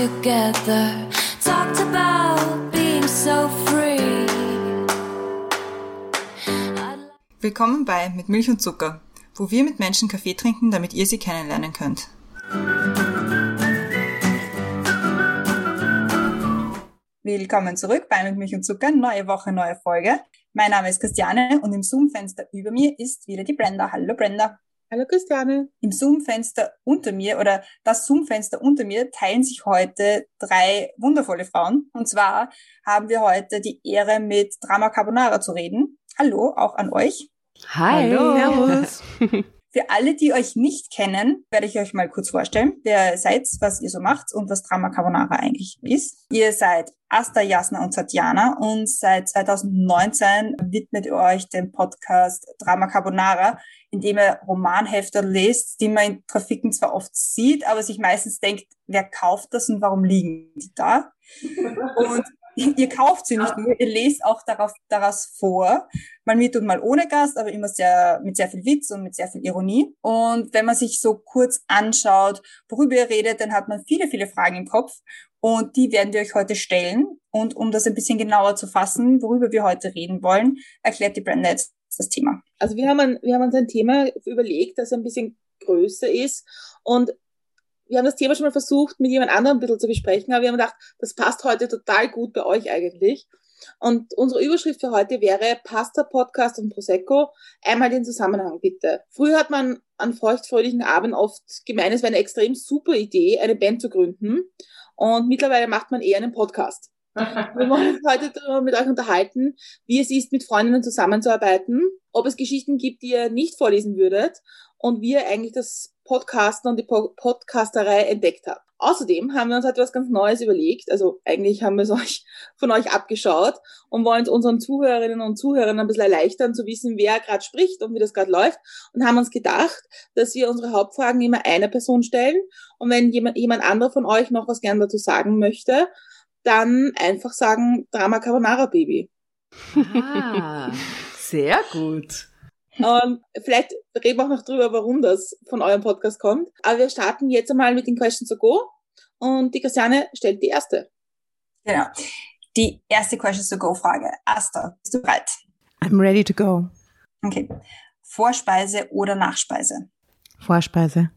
together. Talked about being so free. Willkommen bei Mit Milch und Zucker, wo wir mit Menschen Kaffee trinken, damit ihr sie kennenlernen könnt. Willkommen zurück bei Mit Milch und Zucker, neue Woche, neue Folge. Mein Name ist Christiane und im Zoom-Fenster über mir ist wieder die Brenda. Hallo Brenda. Hallo Christiane. Im Zoom-Fenster unter mir oder das Zoom-Fenster unter mir teilen sich heute drei wundervolle Frauen. Und zwar haben wir heute die Ehre, mit Drama Carbonara zu reden. Hallo, auch an euch. Hi. Hallo. Servus. Für alle, die euch nicht kennen, werde ich euch mal kurz vorstellen, wer ihr seid, was ihr so macht und was Drama Carbonara eigentlich ist. Ihr seid Asta, Jasna und Tatjana und seit 2019 widmet ihr euch dem Podcast Drama Carbonara, in dem ihr Romanhefter lest, die man in Trafiken zwar oft sieht, aber sich meistens denkt, wer kauft das und warum liegen die da? Und ihr kauft sie nicht nur, ihr lest auch darauf, daraus vor. Mal mit und mal ohne Gast, aber immer sehr, mit sehr viel Witz und mit sehr viel Ironie. Und wenn man sich so kurz anschaut, worüber ihr redet, dann hat man viele, viele Fragen im Kopf. Und die werden wir euch heute stellen. Und um das ein bisschen genauer zu fassen, worüber wir heute reden wollen, erklärt die Brenda jetzt das Thema. Also wir haben, ein, wir haben uns ein Thema überlegt, das ein bisschen größer ist und wir haben das Thema schon mal versucht, mit jemand anderem ein bisschen zu besprechen, aber wir haben gedacht, das passt heute total gut bei euch eigentlich. Und unsere Überschrift für heute wäre Pasta, Podcast und Prosecco. Einmal den Zusammenhang bitte. Früher hat man an feuchtfröhlichen Abend oft gemeint, es wäre eine extrem super Idee, eine Band zu gründen. Und mittlerweile macht man eher einen Podcast. Wir wollen uns heute darüber mit euch unterhalten, wie es ist, mit Freundinnen zusammenzuarbeiten, ob es Geschichten gibt, die ihr nicht vorlesen würdet und wie ihr eigentlich das Podcasten und die po Podcasterei entdeckt habt. Außerdem haben wir uns heute was ganz Neues überlegt. Also eigentlich haben wir es euch von euch abgeschaut und wollen es unseren Zuhörerinnen und Zuhörern ein bisschen erleichtern, zu wissen, wer gerade spricht und wie das gerade läuft. Und haben uns gedacht, dass wir unsere Hauptfragen immer einer Person stellen. Und wenn jemand, jemand anderer von euch noch was gern dazu sagen möchte, dann einfach sagen Drama Carbonara Baby. Ah, sehr gut. Und vielleicht reden wir auch noch drüber, warum das von eurem Podcast kommt. Aber wir starten jetzt einmal mit den Questions to Go. Und die Christiane stellt die erste. Genau. Die erste Questions to Go Frage. Asta, bist du bereit? I'm ready to go. Okay. Vorspeise oder Nachspeise? Vorspeise.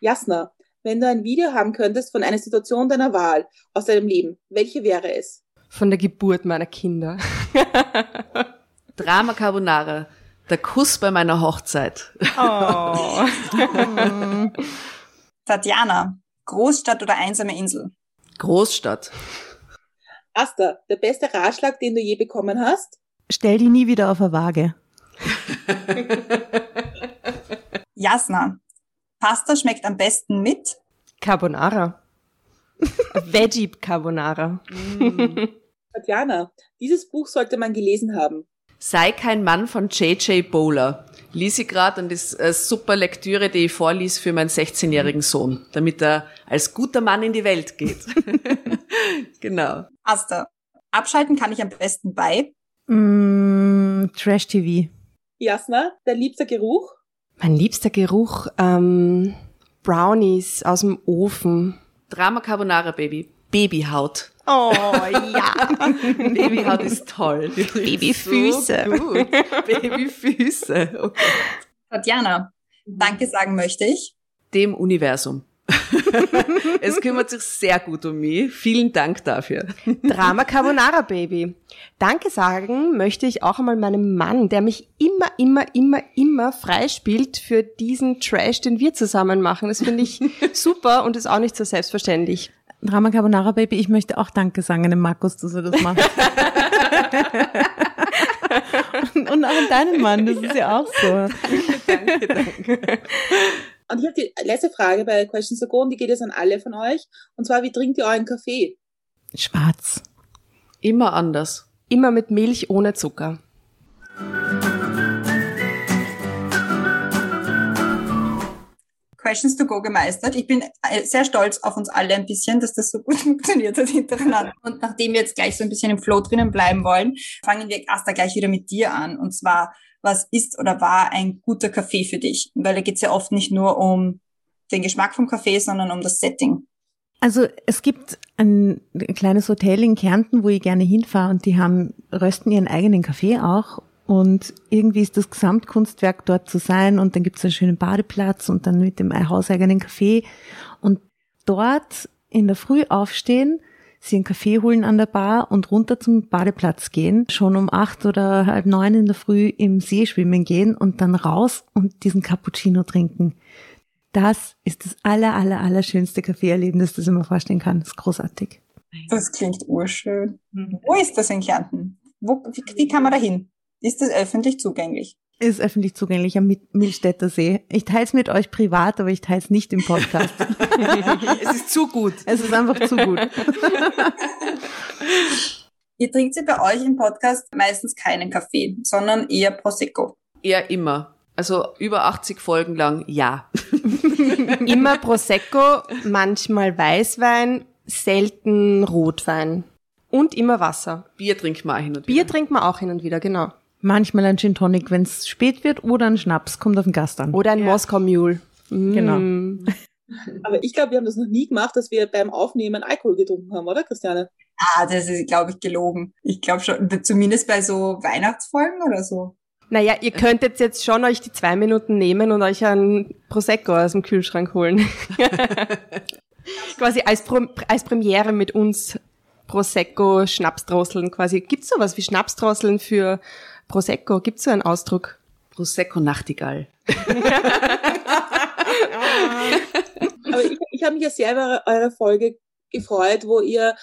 Jasna, wenn du ein Video haben könntest von einer Situation deiner Wahl aus deinem Leben, welche wäre es? Von der Geburt meiner Kinder. Drama Carbonara. Der Kuss bei meiner Hochzeit. Oh. Tatjana, Großstadt oder einsame Insel? Großstadt. Asta, der beste Ratschlag, den du je bekommen hast? Stell die nie wieder auf eine Waage. Jasna, Pasta schmeckt am besten mit? Carbonara. Veggie Carbonara. Tatjana, dieses Buch sollte man gelesen haben. Sei kein Mann von J.J. Bowler. Lies ich gerade und ist eine super Lektüre, die ich vorlies für meinen 16-jährigen Sohn, damit er als guter Mann in die Welt geht. genau. Asta, abschalten kann ich am besten bei? Mm, Trash TV. Jasna, dein liebster Geruch? Mein liebster Geruch, ähm, Brownies aus dem Ofen. Drama Carbonara Baby. Babyhaut. Oh ja. Babyhaut ist toll. Babyfüße. So. Babyfüße. Oh Gott. Tatjana, Danke sagen möchte ich. Dem Universum. es kümmert sich sehr gut um mich. Vielen Dank dafür. Drama Carbonara Baby. Danke sagen möchte ich auch einmal meinem Mann, der mich immer, immer, immer, immer freispielt für diesen Trash, den wir zusammen machen. Das finde ich super und ist auch nicht so selbstverständlich. Drama Carbonara Baby, ich möchte auch Danke sagen an den Markus, dass er das macht. und, und auch an deinen Mann, das ist ja auch so. danke, danke. Und ich habe die letzte Frage bei Questions to Go und die geht jetzt an alle von euch. Und zwar, wie trinkt ihr euren Kaffee? Schwarz. Immer anders. Immer mit Milch ohne Zucker. Questions to Go gemeistert. Ich bin äh, sehr stolz auf uns alle ein bisschen, dass das so gut funktioniert hat hintereinander. Und nachdem wir jetzt gleich so ein bisschen im Flow drinnen bleiben wollen, fangen wir Asta gleich wieder mit dir an. Und zwar, was ist oder war ein guter Kaffee für dich? Weil da geht's ja oft nicht nur um den Geschmack vom Kaffee, sondern um das Setting. Also es gibt ein kleines Hotel in Kärnten, wo ich gerne hinfahre und die haben, rösten ihren eigenen Kaffee auch und irgendwie ist das Gesamtkunstwerk dort zu sein und dann gibt es einen schönen Badeplatz und dann mit dem hauseigenen Kaffee und dort in der Früh aufstehen, sie einen Kaffee holen an der Bar und runter zum Badeplatz gehen, schon um acht oder halb neun in der Früh im See schwimmen gehen und dann raus und diesen Cappuccino trinken. Das ist das aller, aller, aller schönste Kaffeeerlebnis, das ich mir vorstellen kann. Das ist großartig. Das klingt urschön. Wo ist das in Kärnten? Wo, wie, wie kann man da hin? Ist das öffentlich zugänglich? Ist öffentlich zugänglich am Mil- Milstädter See. Ich teile es mit euch privat, aber ich teile es nicht im Podcast. Es ist zu gut. es ist einfach zu gut. Ihr trinkt sie bei euch im Podcast meistens keinen Kaffee, sondern eher Prosecco. Eher immer. Also über 80 Folgen lang, ja. Immer Prosecco, manchmal Weißwein, selten Rotwein. Und immer Wasser. Bier trinkt man auch hin und Bier wieder. trinkt man auch hin und wieder, genau. Manchmal ein Gin Tonic, wenn es spät wird, oder ein Schnaps, kommt auf den Gast an. Oder ein Moskau Mule. Genau. Mm. Aber ich glaube, wir haben das noch nie gemacht, dass wir beim Aufnehmen Alkohol getrunken haben, oder Christiane? Ah, das ist, glaube ich, gelogen. Ich glaube schon, zumindest bei so Weihnachtsfolgen oder so. Naja, ihr könntet jetzt schon euch die zwei Minuten nehmen und euch einen Prosecco aus dem Kühlschrank holen. quasi als, Pro als Premiere mit uns Prosecco Schnapsdrosseln quasi. Gibt's sowas wie Schnapsdrosseln für Prosecco? Gibt's so einen Ausdruck? Prosecco Nachtigall. Aber ich, ich habe mich ja sehr über eure Folge gefreut, wo ihr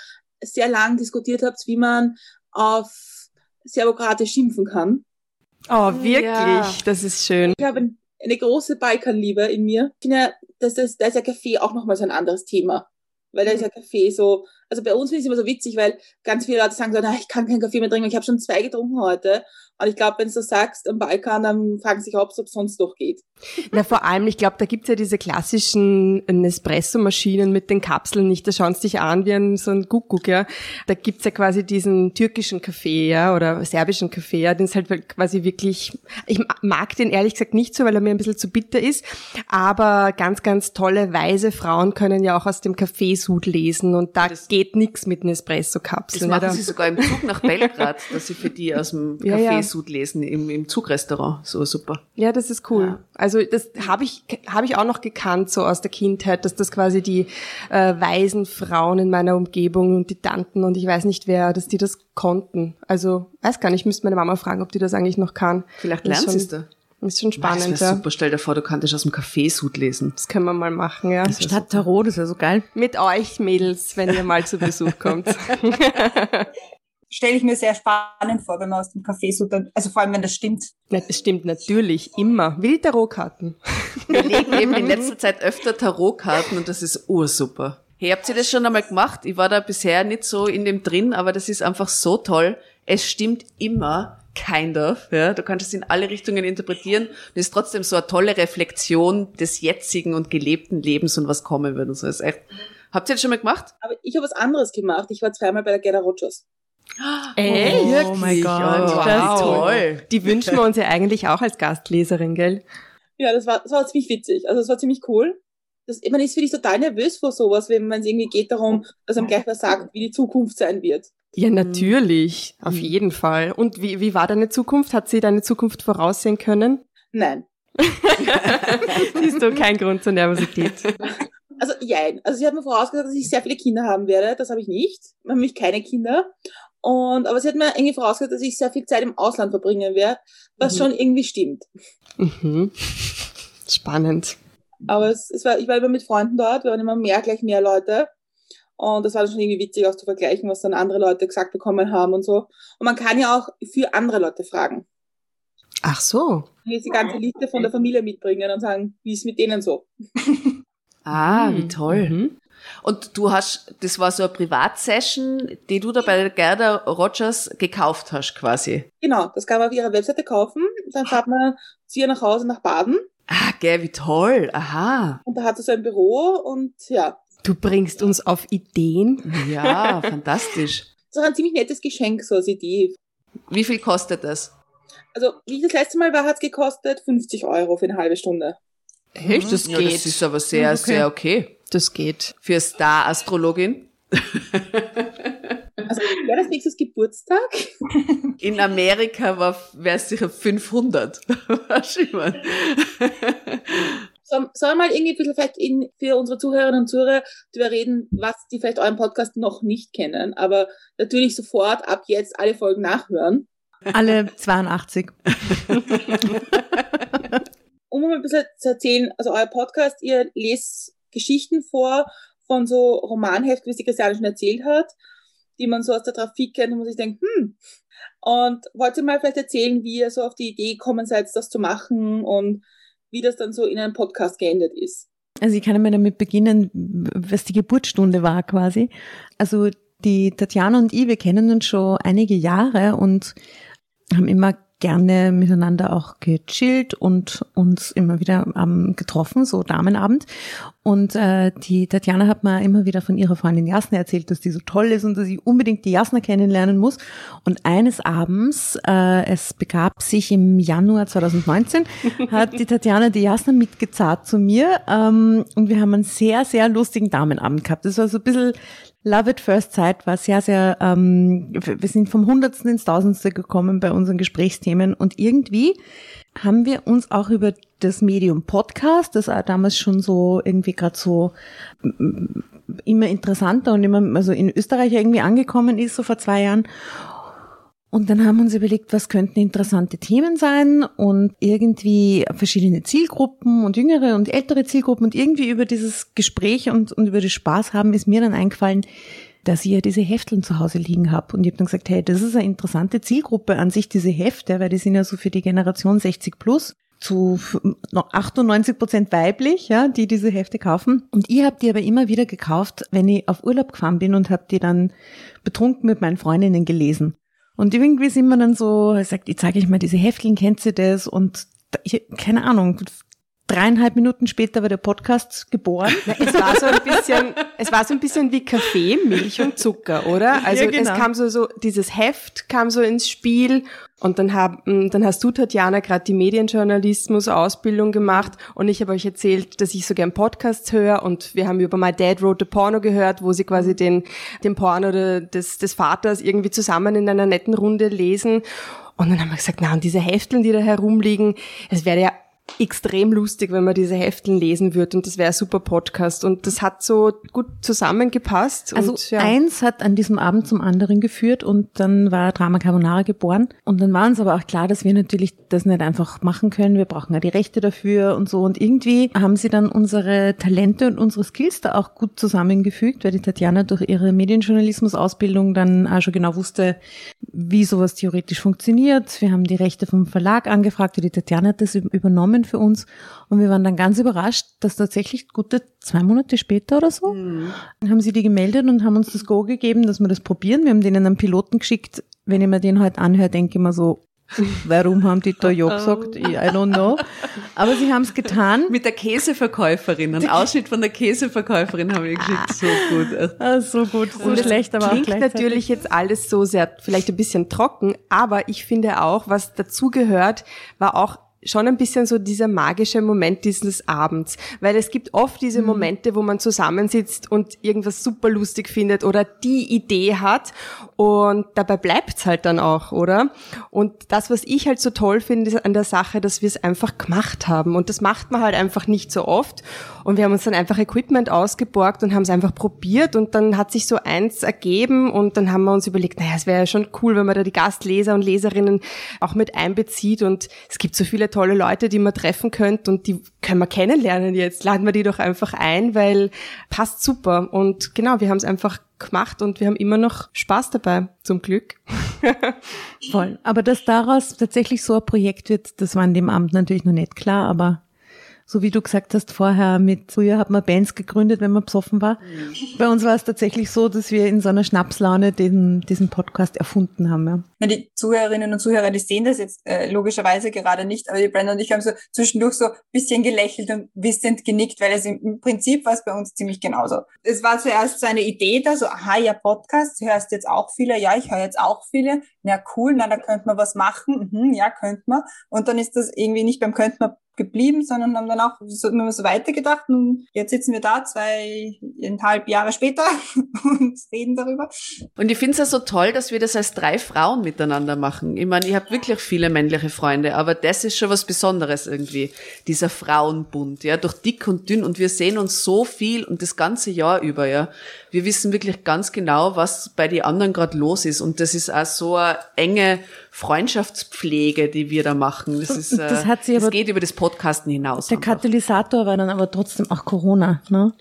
sehr lang diskutiert habt, wie man auf Serbokrate schimpfen kann. Oh, wirklich? Ja. Das ist schön. Ich habe eine große Balkanliebe in mir. Ich finde, ja, dass das, da ist ja Kaffee auch nochmal so ein anderes Thema. Weil da ist ja Kaffee so, also bei uns finde ich es immer so witzig, weil ganz viele Leute sagen so, na, ich kann keinen Kaffee mehr trinken, ich habe schon zwei getrunken heute. Und ich glaube, wenn du so sagst, am Balkan, dann fragen sie sich, ob es sonst noch geht. Na, vor allem, ich glaube, da gibt's ja diese klassischen Nespresso-Maschinen mit den Kapseln nicht. Da schauen sie dich an wie ein, so ein Kuckuck, ja. Da gibt's ja quasi diesen türkischen Kaffee, ja, oder serbischen Kaffee, ja, den ist halt quasi wirklich, ich mag den ehrlich gesagt nicht so, weil er mir ein bisschen zu bitter ist, aber ganz, ganz tolle, weise Frauen können ja auch aus dem Kaffeesud lesen und da Das- geht nix mit Das Nespresso-Kapseln. machen ja, da- sie sogar im Zug nach Belgrad, dass sie für die aus dem Ja, ja. Kaffeesud lesen, im, im Zugrestaurant. So super. Ja, das ist cool. Also das habe ich habe ich auch noch gekannt so aus der Kindheit, dass das quasi die äh, weisen Frauen in meiner Umgebung und die Tanten und ich weiß nicht wer, dass die das konnten. Also weiß gar nicht, ich müsste meine Mama fragen, ob die das eigentlich noch kann. Vielleicht Das lernt sie es da. Ist schon Das spannend, wäre ja. super. Stell dir vor, du könntest aus dem Kaffeesud lesen. Das können wir mal machen, ja. Statt Tarot, das ist ja so geil. Mit euch Mädels, wenn ihr mal zu Besuch kommt. Stelle ich mir sehr spannend vor, wenn man aus dem so dann, also vor allem, wenn das stimmt. Na, Das stimmt natürlich immer. Wie die Tarotkarten. Wir legen eben in letzter Zeit öfter Tarotkarten und das ist ursuper. Hey, habt ihr das schon einmal gemacht? Ich war da bisher nicht so in dem drin, aber das ist einfach so toll. Es stimmt immer, kind of. Ja? Du kannst es in alle Richtungen interpretieren und ist trotzdem so eine tolle Reflexion des jetzigen und gelebten Lebens und was kommen wird und so. Das ist echt. Habt ihr das schon mal gemacht? Aber ich habe was anderes gemacht. Ich war zweimal bei der Gerda Rogers. Echt? Oh mein Gott, wow, das ist toll. Die wünschen wir uns ja eigentlich auch als Gastleserin, gell? Ja, das war, das war ziemlich witzig. Also das war ziemlich cool. Das, man ist wirklich total nervös vor sowas, wenn man es irgendwie geht darum, dass einem gleich was sagt, wie die Zukunft sein wird. Ja, natürlich. Auf jeden Fall. Und wie, wie war deine Zukunft? Hat sie deine Zukunft voraussehen können? Nein. Siehst du kein Grund zur Nervosität. Also, jein. Also, sie hat mir vorausgesagt, dass ich sehr viele Kinder haben werde. Das habe ich nicht. Nämlich keine Kinder. Und, aber sie hat mir irgendwie vorausgesagt, dass ich sehr viel Zeit im Ausland verbringen werde, was Mhm. schon irgendwie stimmt. Mhm. Spannend. Aber es, es war, ich war immer mit Freunden dort, wir waren immer mehr, gleich mehr Leute. Und das war dann schon irgendwie witzig, auch zu vergleichen, was dann andere Leute gesagt bekommen haben und so. Und man kann ja auch für andere Leute fragen. Ach so. Ist die ganze Liste von der Familie mitbringen und sagen, wie ist mit denen so. Ah, Mhm. wie toll. Mhm. Und du hast, das war so eine Privatsession, die du da bei der Gerda Rogers gekauft hast, quasi. Genau, das kann man auf ihrer Webseite kaufen. Dann fährt man zu ihr nach Hause nach Baden Ah, gell, wie toll. Aha. und da hat sie so ein Büro und ja, Du bringst uns auf Ideen. Ja, fantastisch. das ist auch ein ziemlich nettes Geschenk, so als Idee. Wie viel kostet das? Also, wie das letzte Mal war, hat es gekostet 50 Euro für eine halbe Stunde. Echt, das ja, geht. das ist aber sehr, Okay. sehr okay. das geht. Für Star-Astrologin. Also wäre das nächstes Geburtstag? In Amerika war wäre es sicher 500. Sollen soll mal irgendwie ein bisschen vielleicht in, für unsere Zuhörerinnen und Zuhörer darüber reden, was die vielleicht euren Podcast noch nicht kennen, aber natürlich sofort ab jetzt alle Folgen nachhören. Alle 82. um mal ein bisschen zu erzählen, also euer Podcast, ihr lest Geschichten vor von so Romanheften, wie sie Christiane schon erzählt hat, die man so aus der Trafik kennt und man sich denkt, hm. Und wollt ihr mal vielleicht erzählen, wie ihr so auf die Idee gekommen seid, das zu machen und wie das dann so in einem Podcast geendet ist? Also ich kann mal damit beginnen, was die Geburtsstunde war quasi. Also die Tatjana und ich, wir kennen uns schon einige Jahre und haben immer gerne miteinander auch gechillt und uns immer wieder ähm, getroffen, so Damenabend. Und äh, die Tatjana hat mir immer wieder von ihrer Freundin Jasna erzählt, dass die so toll ist und dass ich unbedingt die Jasna kennenlernen muss. Und eines Abends, äh, es begab sich im Januar 2019, hat die Tatjana die Jasna mitgezahlt zu mir ähm, und wir haben einen sehr, sehr lustigen Damenabend gehabt. Das war so ein bisschen Love at First Sight war sehr, sehr, ähm, wir sind vom Hundertsten ins Tausendste gekommen bei unseren Gesprächsthemen und irgendwie haben wir uns auch über das Medium Podcast, das damals schon so irgendwie gerade so mm, immer interessanter und immer, also in Österreich irgendwie angekommen ist, so vor zwei Jahren. Und dann haben wir uns überlegt, was könnten interessante Themen sein und irgendwie verschiedene Zielgruppen und jüngere und ältere Zielgruppen und irgendwie über dieses Gespräch und, und über das Spaß haben ist mir dann eingefallen, dass ich ja diese Hefteln zu Hause liegen habe. Und ich habe dann gesagt, hey, das ist eine interessante Zielgruppe an sich, diese Hefte, weil die sind ja so für die Generation 60 plus zu 98 Prozent weiblich, ja, die diese Hefte kaufen. Und ich habe die aber immer wieder gekauft, wenn ich auf Urlaub gefahren bin und habe die dann betrunken mit meinen Freundinnen gelesen. Und irgendwie sind wir dann so, er sagt, ich zeige euch mal diese Hefteln, kennt sie das? Und ich, keine Ahnung, dreieinhalb Minuten später war der Podcast geboren. Na, es war so ein bisschen, es war so ein bisschen wie Kaffee, Milch und Zucker, oder? Also Ja, genau. es kam so, so, dieses Heft kam so ins Spiel und dann hab, m, dann hast du, Tatjana, gerade die Medienjournalismus-Ausbildung gemacht und ich habe euch erzählt, dass ich so gern Podcasts höre und wir haben über My Dad Wrote the Porno gehört, wo sie quasi den, den Porno de- des, des Vaters irgendwie zusammen in einer netten Runde lesen. Und dann haben wir gesagt, na, und diese Hefteln, die da herumliegen, es wäre ja extrem lustig, wenn man diese Hefteln lesen würde und das wäre ein super Podcast und das hat so gut zusammengepasst. Also und, ja. eins hat an diesem Abend zum anderen geführt und dann war Drama Carbonara geboren. Und dann war uns aber auch klar, dass wir natürlich das nicht einfach machen können. Wir brauchen ja die Rechte dafür und so. Und irgendwie haben sie dann unsere Talente und unsere Skills da auch gut zusammengefügt, weil die Tatjana durch ihre Medienjournalismus-Ausbildung dann auch schon genau wusste, wie sowas theoretisch funktioniert. Wir haben die Rechte vom Verlag angefragt und die Tatjana hat das übernommen für uns. Und wir waren dann ganz überrascht, dass tatsächlich gute zwei Monate später oder so dann haben sie die gemeldet und haben uns das Go gegeben, dass wir das probieren. Wir haben denen einen Piloten geschickt. Wenn ich mir den heute anhöre, denke ich mir so, warum haben die da ja gesagt? Ich, I don't know. Aber sie haben es getan. Mit der Käseverkäuferin, ein Ausschnitt von der Käseverkäuferin haben wir geschickt. So gut. Ah, so gut, so Und schlecht, aber auch klingt natürlich jetzt alles so sehr, vielleicht ein bisschen trocken, aber ich finde auch, was dazugehört, war auch schon ein bisschen so dieser magische Moment dieses Abends, weil es gibt oft diese Mhm. Momente, wo man zusammensitzt und irgendwas super lustig findet oder die Idee hat und dabei bleibt's halt dann auch, oder? Und das, was ich halt so toll finde an der Sache, dass wir es einfach gemacht haben und das macht man halt einfach nicht so oft und wir haben uns dann einfach Equipment ausgeborgt und haben es einfach probiert und dann hat sich so eins ergeben und dann haben wir uns überlegt, naja, es wäre ja schon cool, wenn man da die Gastleser und Leserinnen auch mit einbezieht und es gibt so viele tolle Leute, die man treffen könnte und die können wir kennenlernen jetzt. Laden wir die doch einfach ein, weil passt super und genau, wir haben es einfach gemacht und wir haben immer noch Spaß dabei, zum Glück. Voll. Aber dass daraus tatsächlich so ein Projekt wird, das war in dem Abend natürlich noch nicht klar, aber so wie du gesagt hast vorher, mit früher hat man Bands gegründet, wenn man besoffen war. Bei uns war es tatsächlich so, dass wir in so einer Schnapslaune den, diesen Podcast erfunden haben. Ja. Die Zuhörerinnen und Zuhörer, die sehen das jetzt äh, logischerweise gerade nicht, aber die Brenda und ich haben so zwischendurch so ein bisschen gelächelt und wissend genickt, weil es im, Prinzip war es bei uns ziemlich genauso. Es war zuerst so eine Idee da, so, aha, ja, Podcast, hörst jetzt auch viele, ja, ich höre jetzt auch viele, na cool, na, da könnte man was machen, mhm, ja, könnte man. Und dann ist das irgendwie nicht beim könnte man geblieben, sondern haben dann auch so, immer so weitergedacht und jetzt sitzen wir da zweieinhalb Jahre später und reden darüber. Und ich finde es ja so toll, dass wir das als drei Frauen miteinander machen. Ich meine, ich habe wirklich viele männliche Freunde, aber das ist schon was Besonderes irgendwie, dieser Frauenbund, ja, durch dick und dünn und wir sehen uns so viel und das ganze Jahr über, ja. Wir wissen wirklich ganz genau, was bei den anderen gerade los ist und das ist auch so eine enge Freundschaftspflege, die wir da machen. Das ist, äh, Das hat sie das aber- geht über das Podcasten hinaus. Der einfach. Katalysator war dann aber trotzdem auch Corona, ne?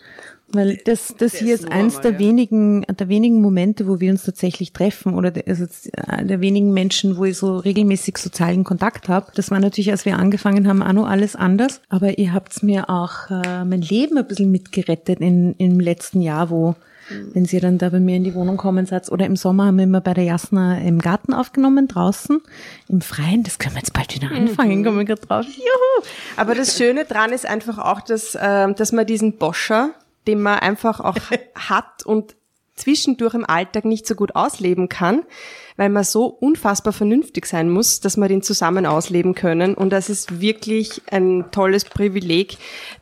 Weil das, das hier ist eins der ja. wenigen, der wenigen Momente, wo wir uns tatsächlich treffen oder der, also äh, der wenigen Menschen, wo ich so regelmäßig sozialen Kontakt habe. Das war natürlich, als wir angefangen haben, auch noch alles anders. Aber ihr habt mir auch äh, mein Leben ein bisschen mitgerettet in, im letzten Jahr, wo wenn sie dann da bei mir in die Wohnung kommen seid. Oder im Sommer haben wir immer bei der Jasna im Garten aufgenommen, draußen, im Freien. Das können wir jetzt bald wieder anfangen, kommen wir gerade drauf. Juhu! Aber das Schöne dran ist einfach auch, dass, ähm, dass man diesen Boscher, den man einfach auch hat und zwischendurch im Alltag nicht so gut ausleben kann, weil man so unfassbar vernünftig sein muss, dass wir den zusammen ausleben können. Und das ist wirklich ein tolles Privileg,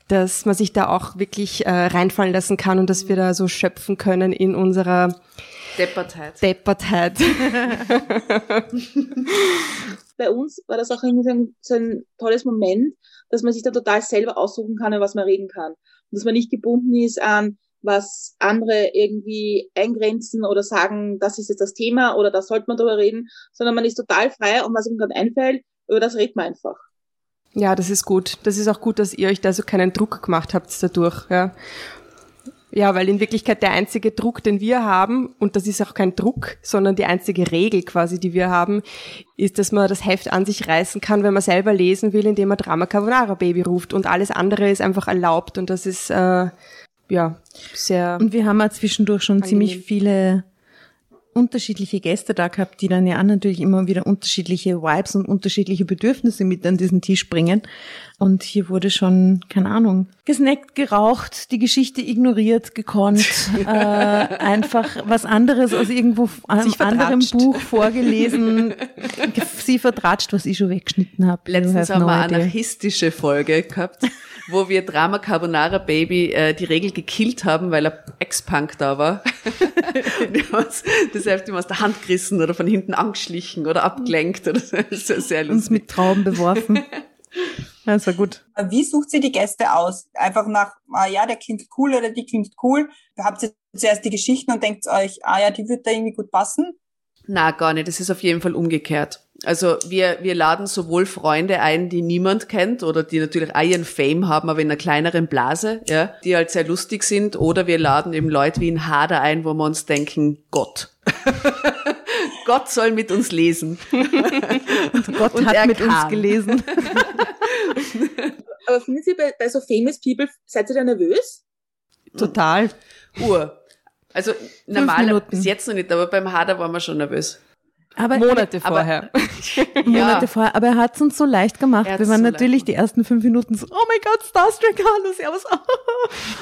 dass man sich da auch wirklich äh, reinfallen lassen kann und dass wir da so schöpfen können in unserer Deppertheit. Deppertheit. bei uns war das auch irgendwie so ein, so ein tolles Moment, dass man sich da total selber aussuchen kann, über was man reden kann. Dass man nicht gebunden ist an, was andere irgendwie eingrenzen oder sagen, das ist jetzt das Thema oder da sollte man drüber reden, sondern man ist total frei und was ihm gerade einfällt, über das redet man einfach. Ja, das ist gut. Das ist auch gut, dass ihr euch da so keinen Druck gemacht habt dadurch, ja. Ja, weil in Wirklichkeit der einzige Druck, den wir haben, und das ist auch kein Druck, sondern die einzige Regel quasi, die wir haben, ist, dass man das Heft an sich reißen kann, wenn man selber lesen will, indem man Drama Carbonara Baby ruft und alles andere ist einfach erlaubt und das ist, äh, ja, sehr, Und wir haben auch zwischendurch schon ziemlich Angenehm. viele unterschiedliche Gäste da gehabt, die dann ja auch natürlich immer wieder unterschiedliche Vibes und unterschiedliche Bedürfnisse mit an diesen Tisch bringen. Und hier wurde schon, keine Ahnung, gesnackt, geraucht, die Geschichte ignoriert, gekonnt, äh, einfach was anderes aus irgendwo einem anderen. Buch vorgelesen, ge- sie vertratscht, was ich schon weggeschnitten habe. Letztens haben wir eine anarchistische Folge gehabt, wo wir Drama Carbonara Baby äh, die Regel gekillt haben, weil er Ex-Punk da war. Und wir haben uns das Hälfte aus der Hand gerissen oder von hinten angeschlichen oder abgelenkt. Oder so. Das ist sehr uns lustig. mit Trauben beworfen. Das war gut. Wie sucht sie die Gäste aus? Einfach nach, ah ja, der klingt cool oder die klingt cool. Habt ihr zuerst die Geschichten und denkt euch, ah ja, die wird da irgendwie gut passen? Na, gar nicht. Das ist auf jeden Fall umgekehrt. Also wir, wir laden sowohl Freunde ein, die niemand kennt oder die natürlich auch ihren Fame haben, aber in einer kleineren Blase, ja, die halt sehr lustig sind, oder wir laden eben Leute wie in Hader ein, wo wir uns denken, Gott. Gott soll mit uns lesen. Gott Und hat er mit uns kam. gelesen. Aber findet ihr bei, bei so famous people, seid ihr da nervös? total. Uhr. Also normal bis jetzt noch nicht, aber beim Hader waren wir schon nervös. Aber Monate aber- vorher. Monate vorher, aber er hat es uns so leicht gemacht. Er Wir waren so natürlich die ersten fünf Minuten so, oh mein Gott, Starstruck, hallo, servus.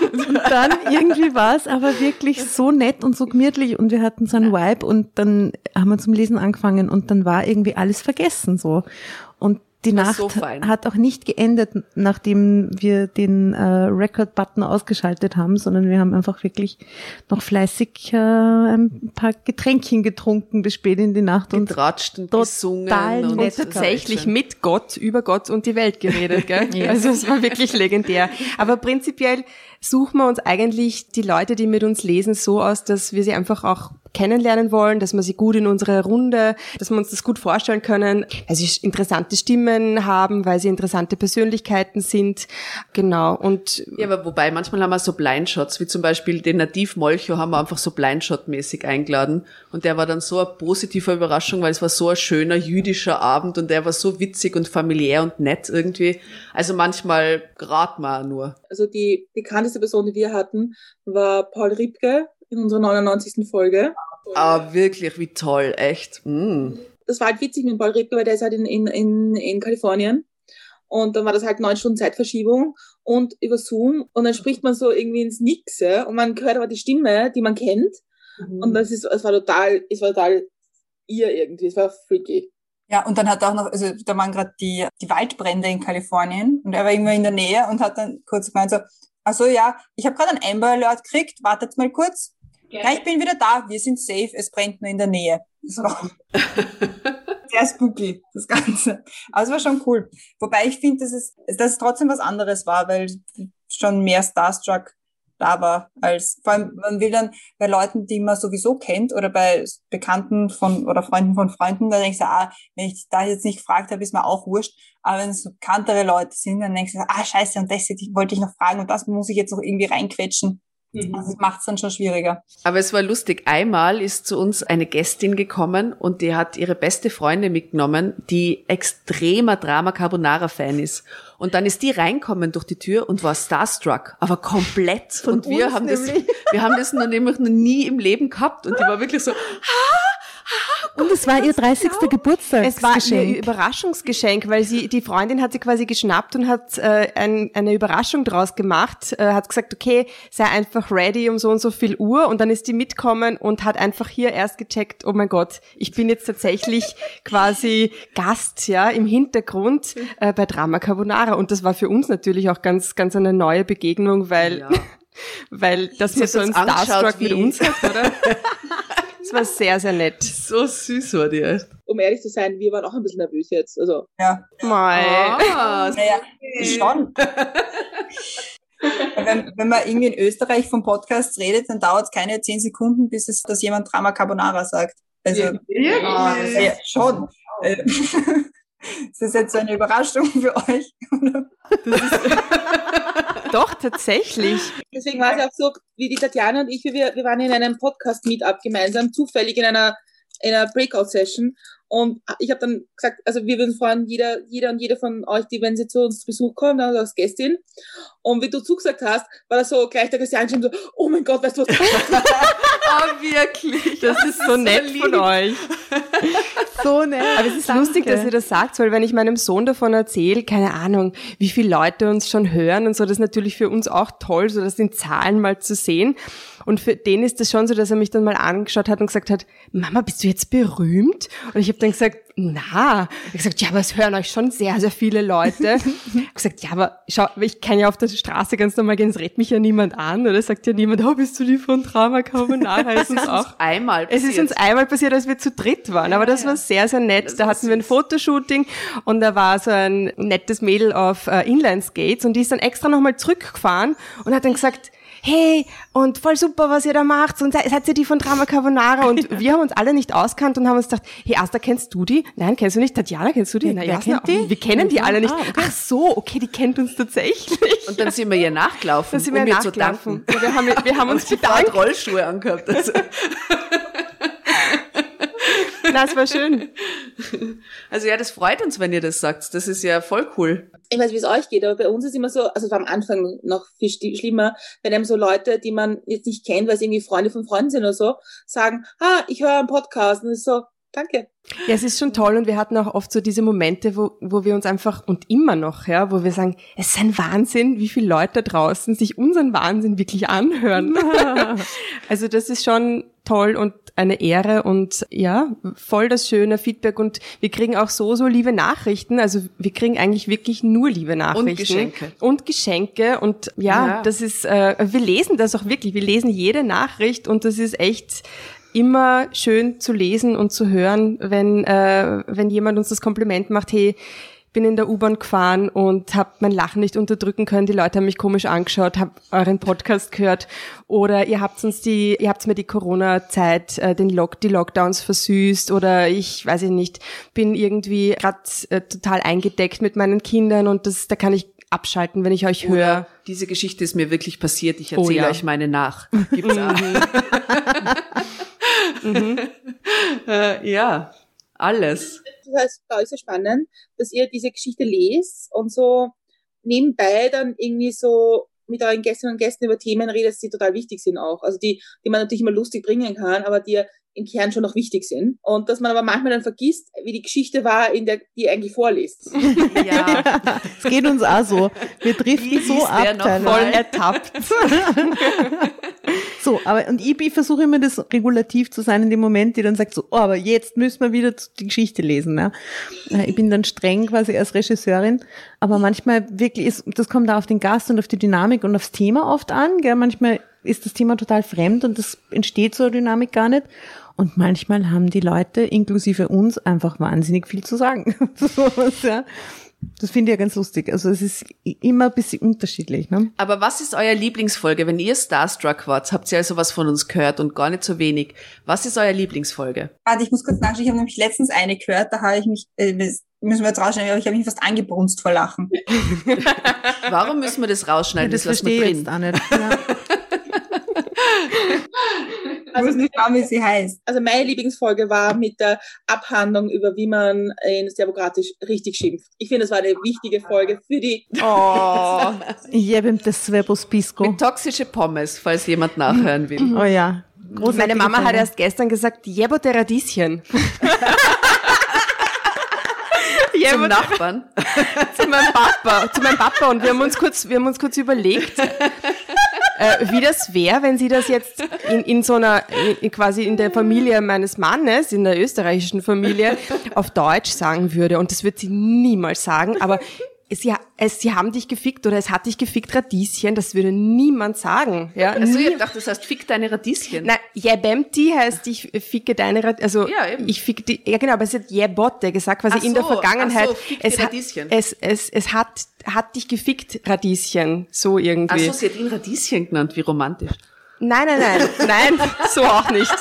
Und dann irgendwie war es aber wirklich so nett und so gemütlich und wir hatten so einen Vibe und dann haben wir zum Lesen angefangen und dann war irgendwie alles vergessen so. Und die Nacht so hat auch nicht geendet, nachdem wir den äh, Record-Button ausgeschaltet haben, sondern wir haben einfach wirklich noch fleißig äh, ein paar Getränkchen getrunken bis spät in die Nacht und Getratscht und total gesungen. Und nett. tatsächlich mit Gott, über Gott und die Welt geredet, gell? Also es war wirklich legendär. Aber prinzipiell suchen wir uns eigentlich die Leute, die mit uns lesen, so aus, dass wir sie einfach auch kennenlernen wollen, dass wir sie gut in unsere Runde, dass wir uns das gut vorstellen können, weil sie interessante Stimmen haben, weil sie interessante Persönlichkeiten sind. Genau. Und Ja, aber wobei, manchmal haben wir so Blindshots, wie zum Beispiel den Nativ Molcho haben wir einfach so Blindshot-mäßig eingeladen. Und der war dann so eine positive Überraschung, weil es war so ein schöner jüdischer Abend und der war so witzig und familiär und nett irgendwie. Also manchmal grad mal nur. Also die bekannteste Person, die wir hatten, war Paul Riebke in unserer 99. Folge. Aber wirklich, wie toll, echt. Mm. das war halt witzig mit Paul Riebke, weil der ist halt in, in, in, in Kalifornien. Und dann war das halt neun Stunden Zeitverschiebung und über Zoom. Und dann spricht man so irgendwie ins Nixe und man hört aber die Stimme, die man kennt. Mhm. Und das ist, es war total, es war total ihr irgendwie, es war freaky. Ja, und dann hat er auch noch, also da waren gerade die, die Waldbrände in Kalifornien und er war irgendwo in der Nähe und hat dann kurz gemeint so, ach so, ja, ich habe gerade ein Amber Alert gekriegt, wartet mal kurz. Ja, ich bin wieder da, wir sind safe, es brennt nur in der Nähe. Das war sehr spooky, das Ganze. Aber es war schon cool. Wobei ich finde, dass es, dass es trotzdem was anderes war, weil schon mehr Starstruck da war, als vor allem man will dann bei Leuten, die man sowieso kennt oder bei Bekannten von oder Freunden von Freunden, da denkst du, ah, wenn ich da jetzt nicht gefragt habe, ist mir auch wurscht. Aber wenn es bekanntere Leute sind, dann denkst du, ah, scheiße, und das wollte ich noch fragen und das muss ich jetzt noch irgendwie reinquetschen. Mhm. Das macht es dann schon schwieriger. Aber es war lustig. Einmal ist zu uns eine Gästin gekommen und die hat ihre beste Freundin mitgenommen, die extremer Drama Carbonara Fan ist. Und dann ist die reinkommen durch die Tür und war starstruck, aber komplett. Von und wir haben das, wir haben das noch, nämlich noch nie im Leben gehabt. Und die war wirklich so, Und es war ihr 30. Geburtstagsgeschenk. Es war ihr Überraschungsgeschenk, weil sie, die Freundin hat sie quasi geschnappt und hat äh, ein, eine Überraschung draus gemacht, äh, hat gesagt, okay, sei einfach ready um so und so viel Uhr und dann ist die mitkommen und hat einfach hier erst gecheckt, oh mein Gott, ich bin jetzt tatsächlich quasi Gast, ja, im Hintergrund äh, bei Drama Carbonara und das war für uns natürlich auch ganz, ganz eine neue Begegnung, weil, Ja. weil das hat so ein Starstruck mit uns hat, oder? Das war sehr, sehr nett. so süß war die echt. Um ehrlich zu sein, wir waren auch ein bisschen nervös jetzt. Also, Ja, Mei. Ah, naja, schon. wenn, wenn man irgendwie in Österreich vom Podcast redet, dann dauert es keine zehn Sekunden, bis es, dass jemand Drama Carbonara sagt. Also, ah, ja, schon. Ist das jetzt so eine Überraschung für euch? Doch, tatsächlich. deswegen war es auch so, wie die Tatjana und ich, wir, wir waren in einem Podcast-Meetup gemeinsam, zufällig in einer, in einer Breakout-Session. Und ich habe dann gesagt, also wir würden freuen, jeder, jeder und jede von euch, die, wenn sie zu uns zu Besuch kommen, also als Gästin. Und wie du zugesagt hast, war das so gleich der Christian schon so, oh mein Gott, weißt du was? oh, wirklich. Das ist so nett von euch. So nett. Aber es ist lustig, dass ihr das sagt, weil wenn ich meinem Sohn davon erzähle, keine Ahnung, wie viele Leute uns schon hören und so, das ist natürlich für uns auch toll, so das in Zahlen mal zu sehen. Und für den ist das schon so, dass er mich dann mal angeschaut hat und gesagt hat, Mama, bist du jetzt berühmt? Und ich habe dann gesagt, na. Hat gesagt, ja, aber es hören euch schon sehr, sehr viele Leute. Ich gesagt, ja, aber schau, ich kann ja auf der Straße ganz normal gehen, es redet mich ja niemand an, oder sagt ja niemand, oh, bist du die von Drama Carbonara? Es ist auch Einmal es ist uns einmal passiert, als wir zu dritt waren, aber das war sehr, sehr nett. da hatten wir ein Fotoshooting und da war so ein nettes Mädel auf äh, Inline Skates und die ist dann extra nochmal zurückgefahren und hat dann gesagt, hey, und voll super, was ihr da macht. Und se- seid ihr die von Drama Carbonara? Und wir haben uns alle nicht auskannt und haben uns gedacht, hey, Asta, kennst du die? Nein, kennst du nicht? Tatjana, kennst du die? Na, Jasna, kennt die? Wir kennen die alle nicht. Ah, okay. Ach so, okay, die kennt uns tatsächlich. Und dann sind wir ihr nachgelaufen, Dann sind um wir ihr zu nachgelaufen. Ja, wir haben, wir haben uns bedankt. Rollschuhe angehabt. Also. Na, es war schön. also ja, das freut uns, wenn ihr das sagt. Das ist ja voll cool. Ich weiß, wie es euch geht, aber bei uns ist immer so, also es war am Anfang noch viel schlimmer, wenn einem so Leute, die man jetzt nicht kennt, weil es irgendwie Freunde von Freunden sind oder so, sagen, ah, ich höre einen Podcast. Und es ist so, danke. Ja, es ist schon toll und wir hatten auch oft so diese Momente, wo, wo wir uns einfach und immer noch, ja, wo wir sagen, es ist ein Wahnsinn, wie viele Leute da draußen sich unseren Wahnsinn wirklich anhören. also das ist schon toll und eine Ehre und ja, voll das schöne Feedback und wir kriegen auch so, so liebe Nachrichten. Also wir kriegen eigentlich wirklich nur liebe Nachrichten. Geschenke. Und Geschenke und ja, Ja. das ist, äh, wir lesen das auch wirklich, wir lesen jede Nachricht und das ist echt immer schön zu lesen und zu hören, wenn, äh, wenn jemand uns das Kompliment macht, hey, bin in der U-Bahn gefahren und habe mein Lachen nicht unterdrücken können. Die Leute haben mich komisch angeschaut, habe euren Podcast gehört oder ihr habt uns die, ihr habt mir die Corona-Zeit, äh, den Lock, die Lockdowns versüßt oder ich weiß ich nicht, bin irgendwie gerade äh, total eingedeckt mit meinen Kindern und das, da kann ich abschalten, wenn ich euch höre. Oder diese Geschichte ist mir wirklich passiert. Ich Oh erzähle ja. euch meine nach. Gibt's auch. äh, ja, alles. Das heißt, bei euch so spannend, dass ihr diese Geschichte lest und so nebenbei dann irgendwie so mit euren Gästinnen und Gästen über Themen redet, die total wichtig sind auch. Also die, die man natürlich immer lustig bringen kann, aber die im Kern schon noch wichtig sind. Und dass man aber manchmal dann vergisst, wie die Geschichte war, in der die eigentlich vorliest. Ja, Es geht uns auch so. Wir driften so ab. der noch teilweise. mal? ertappt. So, aber und ich, versuche immer das regulativ zu sein in dem Moment, die dann sagt so, oh, aber jetzt müssen wir wieder die Geschichte lesen. Ne? Ich bin dann streng quasi als Regisseurin, aber manchmal wirklich ist, das kommt da auf den Gast und auf die Dynamik und aufs Thema oft an. Gell? Manchmal ist das Thema total fremd und das entsteht so eine Dynamik gar nicht. Und manchmal haben die Leute, inklusive uns, einfach wahnsinnig viel zu sagen. so, ja. Das finde ich ja ganz lustig. Also es ist immer ein bisschen unterschiedlich. Ne? Aber was ist euer Lieblingsfolge? Wenn ihr Starstruck wart, habt ihr also was von uns gehört und gar nicht so wenig. Was ist euer Lieblingsfolge? Warte, ich muss kurz nachschauen. Ich habe nämlich letztens eine gehört, da habe ich mich, äh, das müssen wir jetzt rausschneiden, aber ich habe mich fast angebrunst vor Lachen. Warum müssen wir das rausschneiden? das lassen wir verstehe ich jetzt auch nicht. Ja. Ich muss nicht schauen, wie sie heißt. Also meine Lieblingsfolge war mit der Abhandlung über, wie man in Serbokratisch richtig schimpft. Ich finde, das war eine wichtige Folge für die Oh. Jebem das Svebos Pisco. Mit toxische Pommes, falls jemand nachhören will. Oh ja. Großartige Meine Mama hat erst gestern gesagt, jebote Radieschen. Zum Nachbarn. zu meinem Papa, zu meinem Papa und wir haben uns kurz, wir haben uns kurz überlegt, äh, wie das wäre, wenn sie das jetzt in, in so einer, in, quasi in der Familie meines Mannes, in der österreichischen Familie, auf Deutsch sagen würde. Und das wird sie niemals sagen, aber sie, es, sie haben dich gefickt oder es hat dich gefickt, Radieschen, das würde niemand sagen. Ja, Also Nie- ich dachte, das heißt, fick deine Radieschen. Nein, jebemti heißt, ich ficke deine, Rad- also Ja, eben. ich ficke die, ja genau, aber es hat jebote gesagt, quasi Ach in der so, Vergangenheit. ach so, fick es, hat, Radieschen. es, es, es hat, hat dich gefickt, Radieschen, so irgendwie. Ach so, sie hat ihn Radieschen genannt, wie romantisch. Nein, nein, nein, nein, so auch nicht.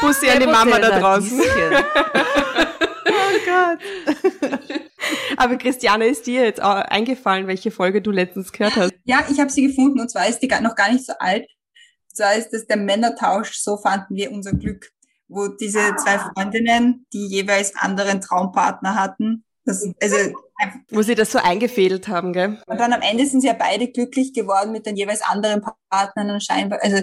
Bussi an die Mama da draußen. Radieschen. Aber Christiane, ist dir jetzt auch eingefallen, welche Folge du letztens gehört hast? Ja, ich habe sie gefunden und zwar ist die noch gar nicht so alt. Und zwar ist das der Männertausch, so fanden wir unser Glück, wo diese zwei Freundinnen, die jeweils anderen Traumpartner hatten, das, also Wo sie das so eingefädelt haben, gell? Und dann am Ende sind sie ja beide glücklich geworden mit den jeweils anderen Partnern und scheinbar, also,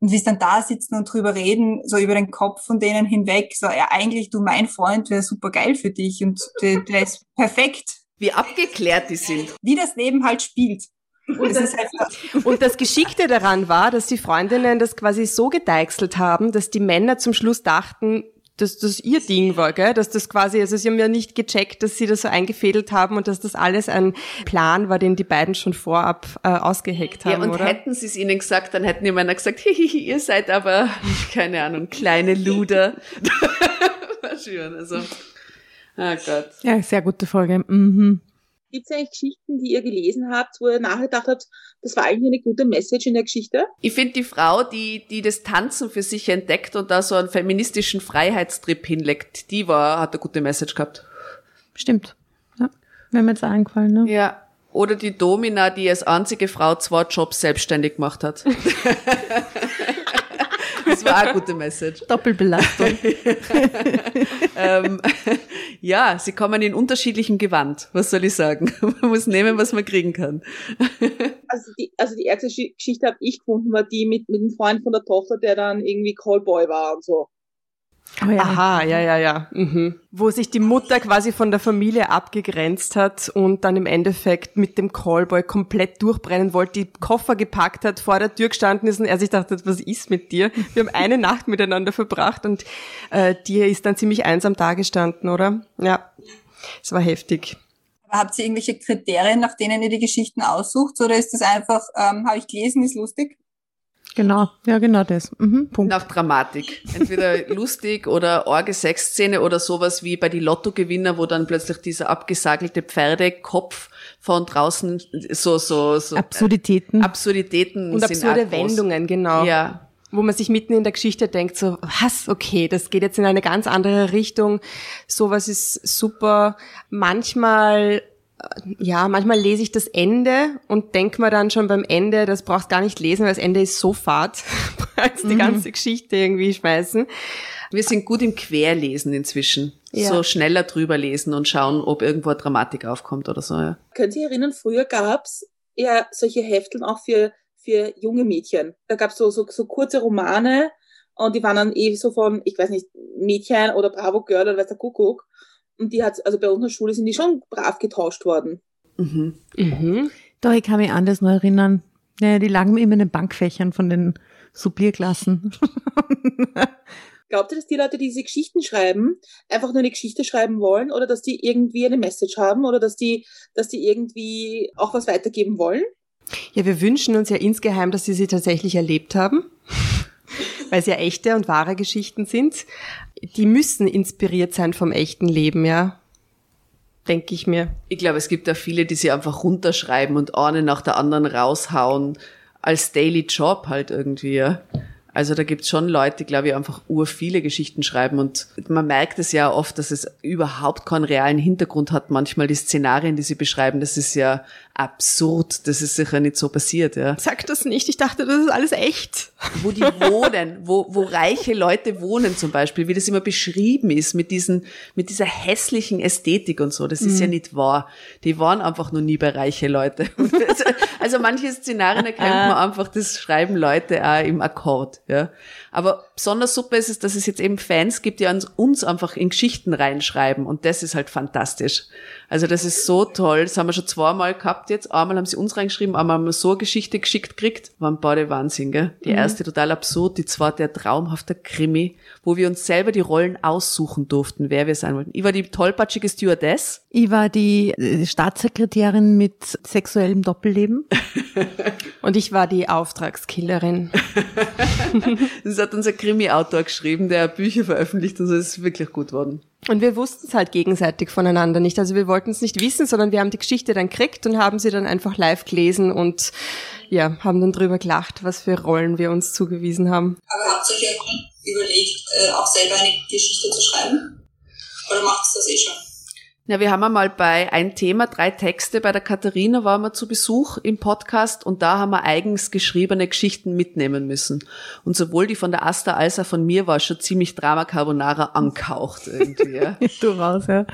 und wie sie dann da sitzen und drüber reden, so über den Kopf von denen hinweg, so, ja, eigentlich, du, mein Freund wäre super geil für dich und der, der ist perfekt, Wie abgeklärt die sind. wie das Leben halt spielt. Das halt so, Und das Geschickte daran war, dass die Freundinnen das quasi so gedeichselt haben, dass die Männer zum Schluss dachten, dass das ihr Ding war, gell? Dass das quasi, also sie haben ja nicht gecheckt, dass sie das so eingefädelt haben und dass das alles ein Plan war, den die beiden schon vorab äh, ausgeheckt Ja, haben, und oder? hätten sie es ihnen gesagt, dann hätten die Männer gesagt, hihihi, ihr seid aber, keine Ahnung, kleine Luder. War schön, also. Ah Gott. Ja, sehr gute Folge. Mhm. Gibt es eigentlich Geschichten, die ihr gelesen habt, wo ihr nachgedacht habt, das war eigentlich eine gute Message in der Geschichte? Ich finde die Frau, die, die das Tanzen für sich entdeckt und da so einen feministischen Freiheitstrip hinlegt, die war, hat eine gute Message gehabt. Stimmt. Ja. Wäre mir jetzt auch eingefallen, ne? Ja. Oder die Domina, die als einzige Frau zwei Jobs selbstständig gemacht hat. das war eine gute Message. Doppelbelastung. ähm, ja, sie kommen in unterschiedlichem Gewand. Was soll ich sagen? Man muss nehmen, was man kriegen kann. Also die, also die erste Geschi- Geschichte habe ich gefunden, war die mit, mit dem Freund von der Tochter, der dann irgendwie Callboy war und so. Oh ja. Aha, ja, ja, ja. Mhm. Wo sich die Mutter quasi von der Familie abgegrenzt hat und dann im Endeffekt mit dem Callboy komplett durchbrennen wollte, die Koffer gepackt hat, vor der Tür gestanden ist und er sich dachte, was ist mit dir? Wir haben eine Nacht miteinander verbracht und äh, die ist dann ziemlich einsam dagestanden, oder? Ja, es war heftig. Aber habt ihr irgendwelche Kriterien, nach denen ihr die Geschichten aussucht, oder ist das einfach, ähm, habe ich gelesen, ist lustig? Genau, ja, genau das. Mhm. Punkt. Nach Dramatik. Entweder lustig oder orge Sexszene oder sowas wie bei die Lottogewinner, wo dann plötzlich dieser abgesagelte Pferdekopf von draußen so, so, so Absurditäten. Absurditäten Und sind absurde. Wendungen, genau. Ja. wo man sich mitten in der Geschichte denkt, so, was, okay, das geht jetzt in eine ganz andere Richtung, sowas ist super. Manchmal, äh, ja, manchmal lese ich das Ende und denke mir dann schon beim Ende, das brauchst gar nicht lesen, weil das Ende ist so fad, als die ganze Geschichte irgendwie schmeißen. Wir sind gut im Querlesen inzwischen. Ja. So schneller drüber lesen und schauen, ob irgendwo Dramatik aufkommt oder so, ja. Könnt ihr erinnern, früher gab's ja solche Hefteln auch für, für junge Mädchen. Da gab's so, so, so kurze Romane, Und die waren dann eh so von, ich weiß nicht, Mädchen oder Bravo Girl oder weiß der Kuckuck. Und die hat, also bei unserer Schule sind die schon brav getauscht worden. Mhm. Mhm. Doch, ich kann mich anders noch erinnern. Ja, die lagen immer in den Bankfächern von den Sublierklassen. Glaubt ihr, dass die Leute, die diese Geschichten schreiben, einfach nur eine Geschichte schreiben wollen oder dass die irgendwie eine Message haben oder dass die, dass die irgendwie auch was weitergeben wollen? Ja, wir wünschen uns ja insgeheim, dass sie sie tatsächlich erlebt haben, weil es ja echte und wahre Geschichten sind. Die müssen inspiriert sein vom echten Leben, ja. Denke ich mir. Ich glaube, es gibt da viele, die sie einfach runterschreiben und eine nach der anderen raushauen als Daily Job halt irgendwie. Ja. Also da gibt's schon Leute, die, glaube ich, einfach ur viele Geschichten schreiben und man merkt es ja oft, dass es überhaupt keinen realen Hintergrund hat. Manchmal die Szenarien, die sie beschreiben, das ist ja absurd. Das ist sicher nicht so passiert, ja. Sag das nicht, ich dachte, das ist alles echt. Wo die wohnen, wo, wo reiche Leute wohnen zum Beispiel, wie das immer beschrieben ist mit diesen, mit dieser hässlichen Ästhetik und so. Das ist ja nicht wahr. Die waren einfach noch nie bei reiche Leute. Also, also manche Szenarien erkennt man einfach, das schreiben Leute auch im Akkord, ja. Aber besonders super ist es, dass es jetzt eben Fans gibt, die uns, uns einfach in Geschichten reinschreiben und das ist halt fantastisch. Also das ist so toll. Das haben wir schon zweimal gehabt jetzt. Einmal haben sie uns reingeschrieben, einmal haben wir so eine Geschichte geschickt gekriegt. Waren beide Wahnsinn, gell? Die erste total absurd, die zweite ein traumhafter Krimi, wo wir uns selber die Rollen aussuchen durften, wer wir sein wollten. Ich war die tollpatschige Stewardess. Ich war die äh, Staatssekretärin mit sexuellem Doppelleben. Und ich war die Auftragskillerin. Das hat unser Krimi-Autor geschrieben, der Bücher veröffentlicht und so ist wirklich gut worden. Und wir wussten es halt gegenseitig voneinander nicht. Also wir wollten es nicht wissen, sondern wir haben die Geschichte dann gekriegt und haben sie dann einfach live gelesen und ja, haben dann drüber gelacht, was für Rollen wir uns zugewiesen haben. Aber habt ihr euch überlegt, äh, auch selber eine Geschichte zu schreiben? Oder macht ihr das eh schon? Ja, wir haben einmal bei ein Thema, drei Texte bei der Katharina waren wir zu Besuch im Podcast und da haben wir eigens geschriebene Geschichten mitnehmen müssen. Und sowohl die von der Asta als auch von mir war schon ziemlich Drama Carbonara angehaucht irgendwie. Ja. Durchaus, ja.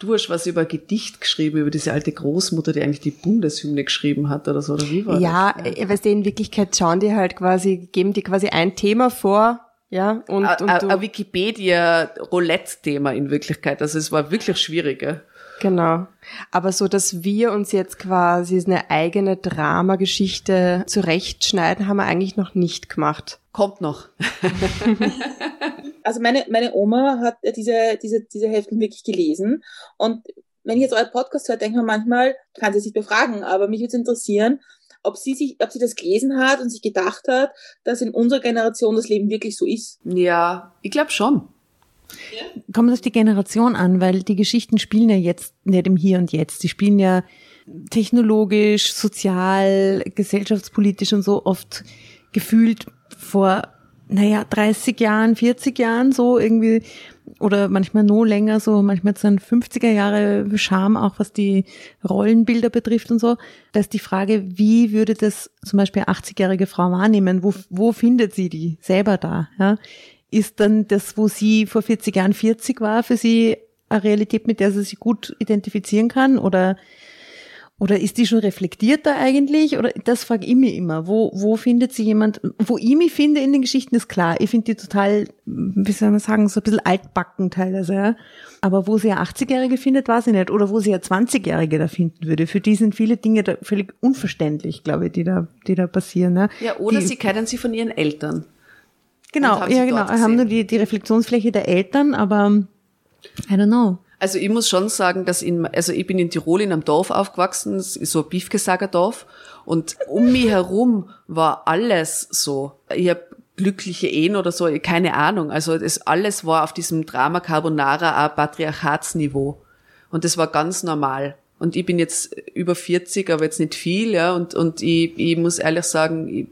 Du hast was über ein Gedicht geschrieben, über diese alte Großmutter, die eigentlich die Bundeshymne geschrieben hat oder so, oder wie war Ja, das? äh, weißt du, in Wirklichkeit schauen die halt quasi, geben die quasi ein Thema vor, ja, und, A- und a- du, Ein Wikipedia-Roulette-Thema in Wirklichkeit. Also es war wirklich schwierig. Ja. genau. Aber so, dass wir uns jetzt quasi eine eigene Dramageschichte zurechtschneiden, haben wir eigentlich noch nicht gemacht. Kommt noch. Also meine, meine Oma hat diese, diese, diese Heften wirklich gelesen. Und wenn ich jetzt euer Podcast höre, denke ich mir manchmal, kann sie sich befragen, aber mich würde es interessieren, ob sie sich, ob sie das gelesen hat und sich gedacht hat, dass in unserer Generation das Leben wirklich so ist. Ja, ich glaube schon. Kommt auf die Generation an, weil die Geschichten spielen ja jetzt nicht im Hier und Jetzt. Die spielen ja technologisch, sozial, gesellschaftspolitisch und so oft gefühlt vor, naja, 30 Jahren, 40 Jahren so irgendwie oder manchmal noch länger, so manchmal ein 50er Jahre Charme, auch was die Rollenbilder betrifft und so. Da ist die Frage, wie würde das zum Beispiel eine 80-jährige Frau wahrnehmen? Wo, wo findet sie die selber da? Ja? Ist dann das, wo sie vor 40 Jahren 40 war, für sie eine Realität, mit der sie sich gut identifizieren kann? Oder, oder ist die schon reflektierter eigentlich? Oder das frage ich mich immer. Wo, wo findet sie jemand, wo ich mich finde in den Geschichten, ist klar. Ich finde die total, wie soll man sagen, so ein bisschen altbacken teilweise. Ja? Aber wo sie eine 80-Jährige findet, weiß ich nicht. Oder wo sie eine 20-Jährige da finden würde. Für die sind viele Dinge da völlig unverständlich, glaube ich, die da, die da passieren. Ja, Ja, oder die, sie kennen sie von ihren Eltern. Genau, ja genau. Haben nur die, die Reflexionsfläche der Eltern, aber I don't know. Also ich muss schon sagen, dass in, also ich bin in Tirol in einem Dorf aufgewachsen, so ein Biefgesager Dorf und um mich herum war alles so. Ich habe glückliche Ehen oder so, keine Ahnung. Also das alles war auf diesem Drama Carbonara Patriarchatsniveau und das war ganz normal. Und ich bin jetzt über 40, aber jetzt nicht viel, ja, und, und ich, ich muss ehrlich sagen, ich,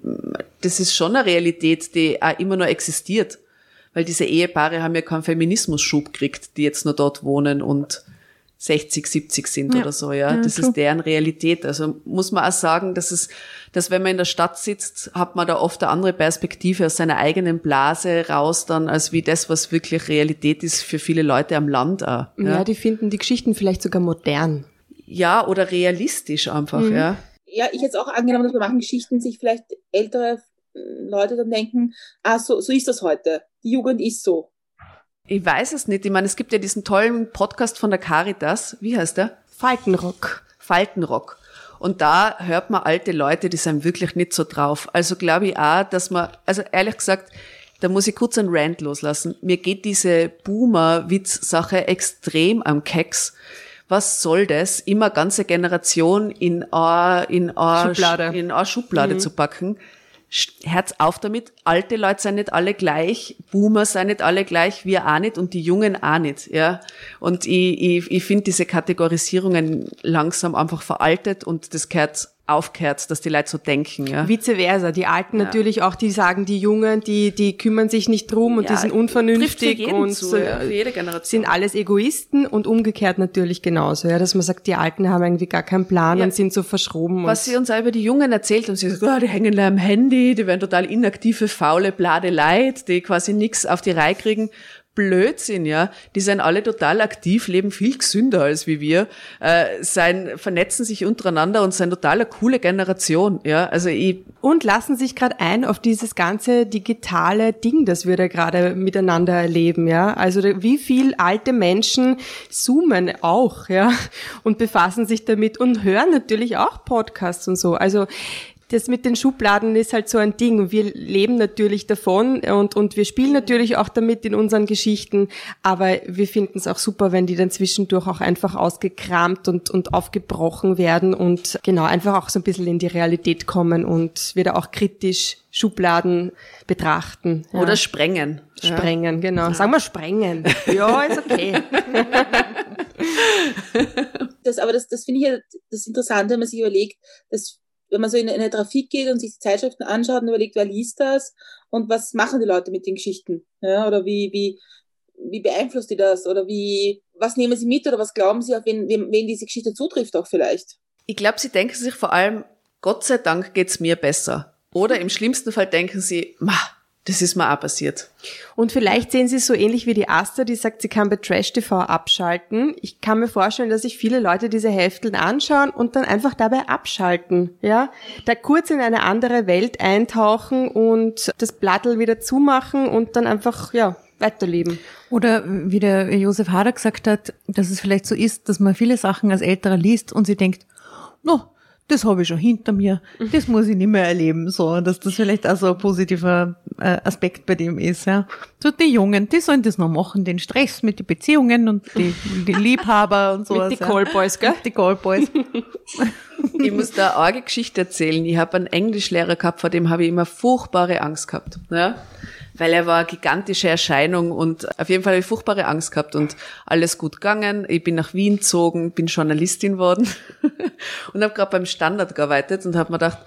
das ist schon eine Realität, die auch immer noch existiert. Weil diese Ehepaare haben ja keinen Feminismusschub gekriegt, die jetzt nur dort wohnen und 60, 70 sind Ja. oder so, ja. Ja, das true. ist deren Realität. Also muss man auch sagen, dass es, dass wenn man in der Stadt sitzt, hat man da oft eine andere Perspektive aus seiner eigenen Blase raus dann, als wie das, was wirklich Realität ist für viele Leute am Land auch. Ja, die finden die Geschichten vielleicht sogar modern. Ja, oder realistisch einfach, Mhm. ja. Ja, ich hätte auch angenommen, dass bei manchen Geschichten sich vielleicht ältere Leute dann denken, ah, so, so ist das heute. Die Jugend ist so. Ich weiß es nicht. Ich meine, es gibt ja diesen tollen Podcast von der Caritas. Wie heißt der? Faltenrock. Faltenrock. Und da hört man alte Leute, die sind wirklich nicht so drauf. Also glaube ich auch, dass man, also ehrlich gesagt, da muss ich kurz einen Rant loslassen. Mir geht diese Boomer-Witz-Sache extrem am Keks. Was soll das? Immer ganze Generation in eine, in eine Schublade. in eine Schublade zu packen. Herz auf damit. Alte Leute sind nicht alle gleich. Boomer sind nicht alle gleich. Wir auch nicht. Und die Jungen auch nicht, ja. Und ich, ich, ich finde diese Kategorisierungen langsam einfach veraltet und das gehört aufgehört, dass die Leute so denken, ja. Vice versa. Die Alten natürlich auch, die sagen, die Jungen, die, die kümmern sich nicht drum und Ja, die sind unvernünftig und zu, ja, sind alles Egoisten und umgekehrt natürlich genauso, ja, dass man sagt, die Alten haben irgendwie gar keinen Plan Ja. und sind so verschroben. Was und sie uns auch über die Jungen erzählt haben, sie sagt, oh, die hängen da am Handy, die werden total inaktive, faule, blade Leid, die quasi nichts auf die Reihe kriegen. Blödsinn, ja. Die sind alle total aktiv, leben viel gesünder als wie wir, äh, sein, vernetzen sich untereinander und sind total eine coole Generation, ja. Also ich, und lassen sich gerade ein auf dieses ganze digitale Ding, das wir da gerade miteinander erleben, ja. Also wie viel alte Menschen zoomen auch, ja, und befassen sich damit und hören natürlich auch Podcasts und so. Also das mit den Schubladen ist halt so ein Ding. Wir leben natürlich davon und, und wir spielen natürlich auch damit in unseren Geschichten, aber wir finden es auch super, wenn die dann zwischendurch auch einfach ausgekramt und, und aufgebrochen werden und genau einfach auch so ein bisschen in die Realität kommen und wieder auch kritisch Schubladen betrachten. Ja. oder sprengen. Ja. sprengen, genau. Sagen wir sprengen. Ja, ist okay. Das, aber das, das finde ich ja das Interessante, wenn man sich überlegt, dass wenn man so in eine Trafik geht und sich die Zeitschriften anschaut und überlegt, wer liest das und was machen die Leute mit den Geschichten? Ja, oder wie, wie, wie beeinflusst die das? Oder wie, was nehmen sie mit oder was glauben sie, auf wen, wen, wen diese Geschichte zutrifft auch vielleicht? Ich glaube, sie denken sich vor allem, Gott sei Dank geht's mir besser. Oder im schlimmsten Fall denken sie, ma, das ist mir auch passiert. Und vielleicht sehen Sie es so ähnlich wie die Asta, die sagt, sie kann bei Trash TV abschalten. Ich kann mir vorstellen, dass sich viele Leute diese Hefteln anschauen und dann einfach dabei abschalten, ja? Da kurz in eine andere Welt eintauchen und das Blattl wieder zumachen und dann einfach, ja, weiterleben. Oder wie der Josef Hader gesagt hat, dass es vielleicht so ist, dass man viele Sachen als Älterer liest und sie denkt, no, das habe ich schon hinter mir, das muss ich nicht mehr erleben, so, dass das vielleicht auch so ein positiver äh, Aspekt bei dem ist, ja. So die Jungen, die sollen das noch machen, den Stress mit den Beziehungen und die, die Liebhaber und so. Mit die Callboys, gell? Die Callboys. Ich muss da eine arge Geschichte erzählen. Ich habe einen Englischlehrer gehabt, vor dem habe ich immer furchtbare Angst gehabt. Ja? Weil er war eine gigantische Erscheinung und auf jeden Fall habe ich furchtbare Angst gehabt und alles gut gegangen. Ich bin nach Wien gezogen, bin Journalistin worden und habe gerade beim Standard gearbeitet und habe mir gedacht,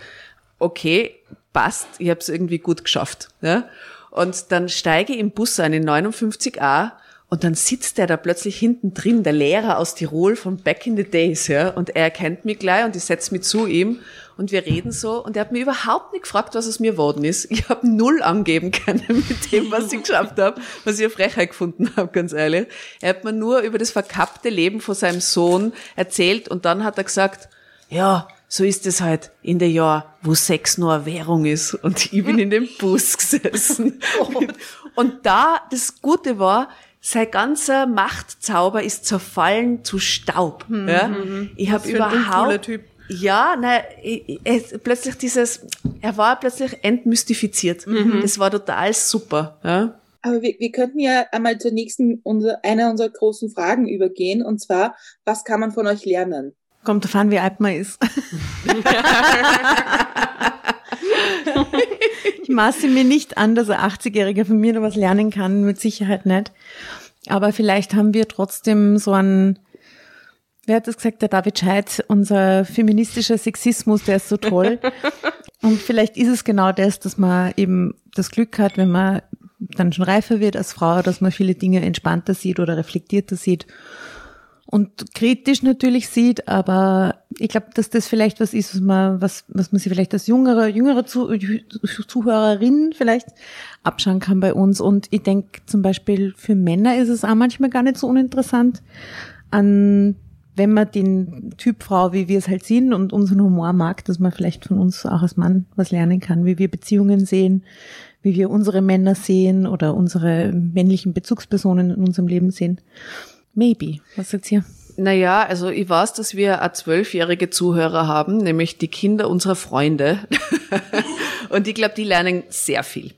okay, passt, ich habe es irgendwie gut geschafft. Ja? Und dann steige ich im Bus ein in 59a und dann sitzt der da plötzlich hinten drin, der Lehrer aus Tirol von Back in the Days, ja, und er erkennt mich gleich und ich setze mich zu ihm und wir reden so und er hat mir überhaupt nicht gefragt, was aus mir geworden ist. Ich habe null angeben können mit dem, was ich geschafft habe, was ich eine Frechheit gefunden habe, ganz ehrlich. Er hat mir nur über das verkappte Leben von seinem Sohn erzählt und dann hat er gesagt, ja, so ist es halt in der Jahr, wo Sex nur eine Währung ist. Und ich bin in dem Bus gesessen. Und da, das Gute war, sein ganzer Machtzauber ist zerfallen zu Staub. Ja? Ich habe für ein überhaupt Typ. ja, nein, ich- ich- plötzlich dieses, er war plötzlich entmystifiziert. Das war total super. Ja? Aber wir, wir könnten ja einmal zur nächsten, unser, einer unserer großen Fragen übergehen, und zwar, was kann man von euch lernen? Kommt davon, wie alt man ist. ich maße mir nicht an, dass ein 80-Jähriger von mir noch was lernen kann, mit Sicherheit nicht. Aber vielleicht haben wir trotzdem so einen, wer hat das gesagt, der David Scheidt, unser feministischer Sexismus, der ist so toll. Und vielleicht ist es genau das, dass man eben das Glück hat, wenn man dann schon reifer wird als Frau, dass man viele Dinge entspannter sieht oder reflektierter sieht und kritisch natürlich sieht, aber ich glaube, dass das vielleicht was ist, was man, was, was man sich vielleicht als jüngere, jüngere Zu Zuhörerin vielleicht abschauen kann bei uns. Und ich denke zum Beispiel für Männer ist es auch manchmal gar nicht so uninteressant, an wenn man den Typ Frau, wie wir es halt sind und unseren Humor mag, dass man vielleicht von uns auch als Mann was lernen kann, wie wir Beziehungen sehen, wie wir unsere Männer sehen oder unsere männlichen Bezugspersonen in unserem Leben sehen. Maybe. Was sagt's ihr? Naja, also ich weiß, dass wir auch zwölfjährige Zuhörer haben, nämlich die Kinder unserer Freunde. Und ich glaube, die lernen sehr viel.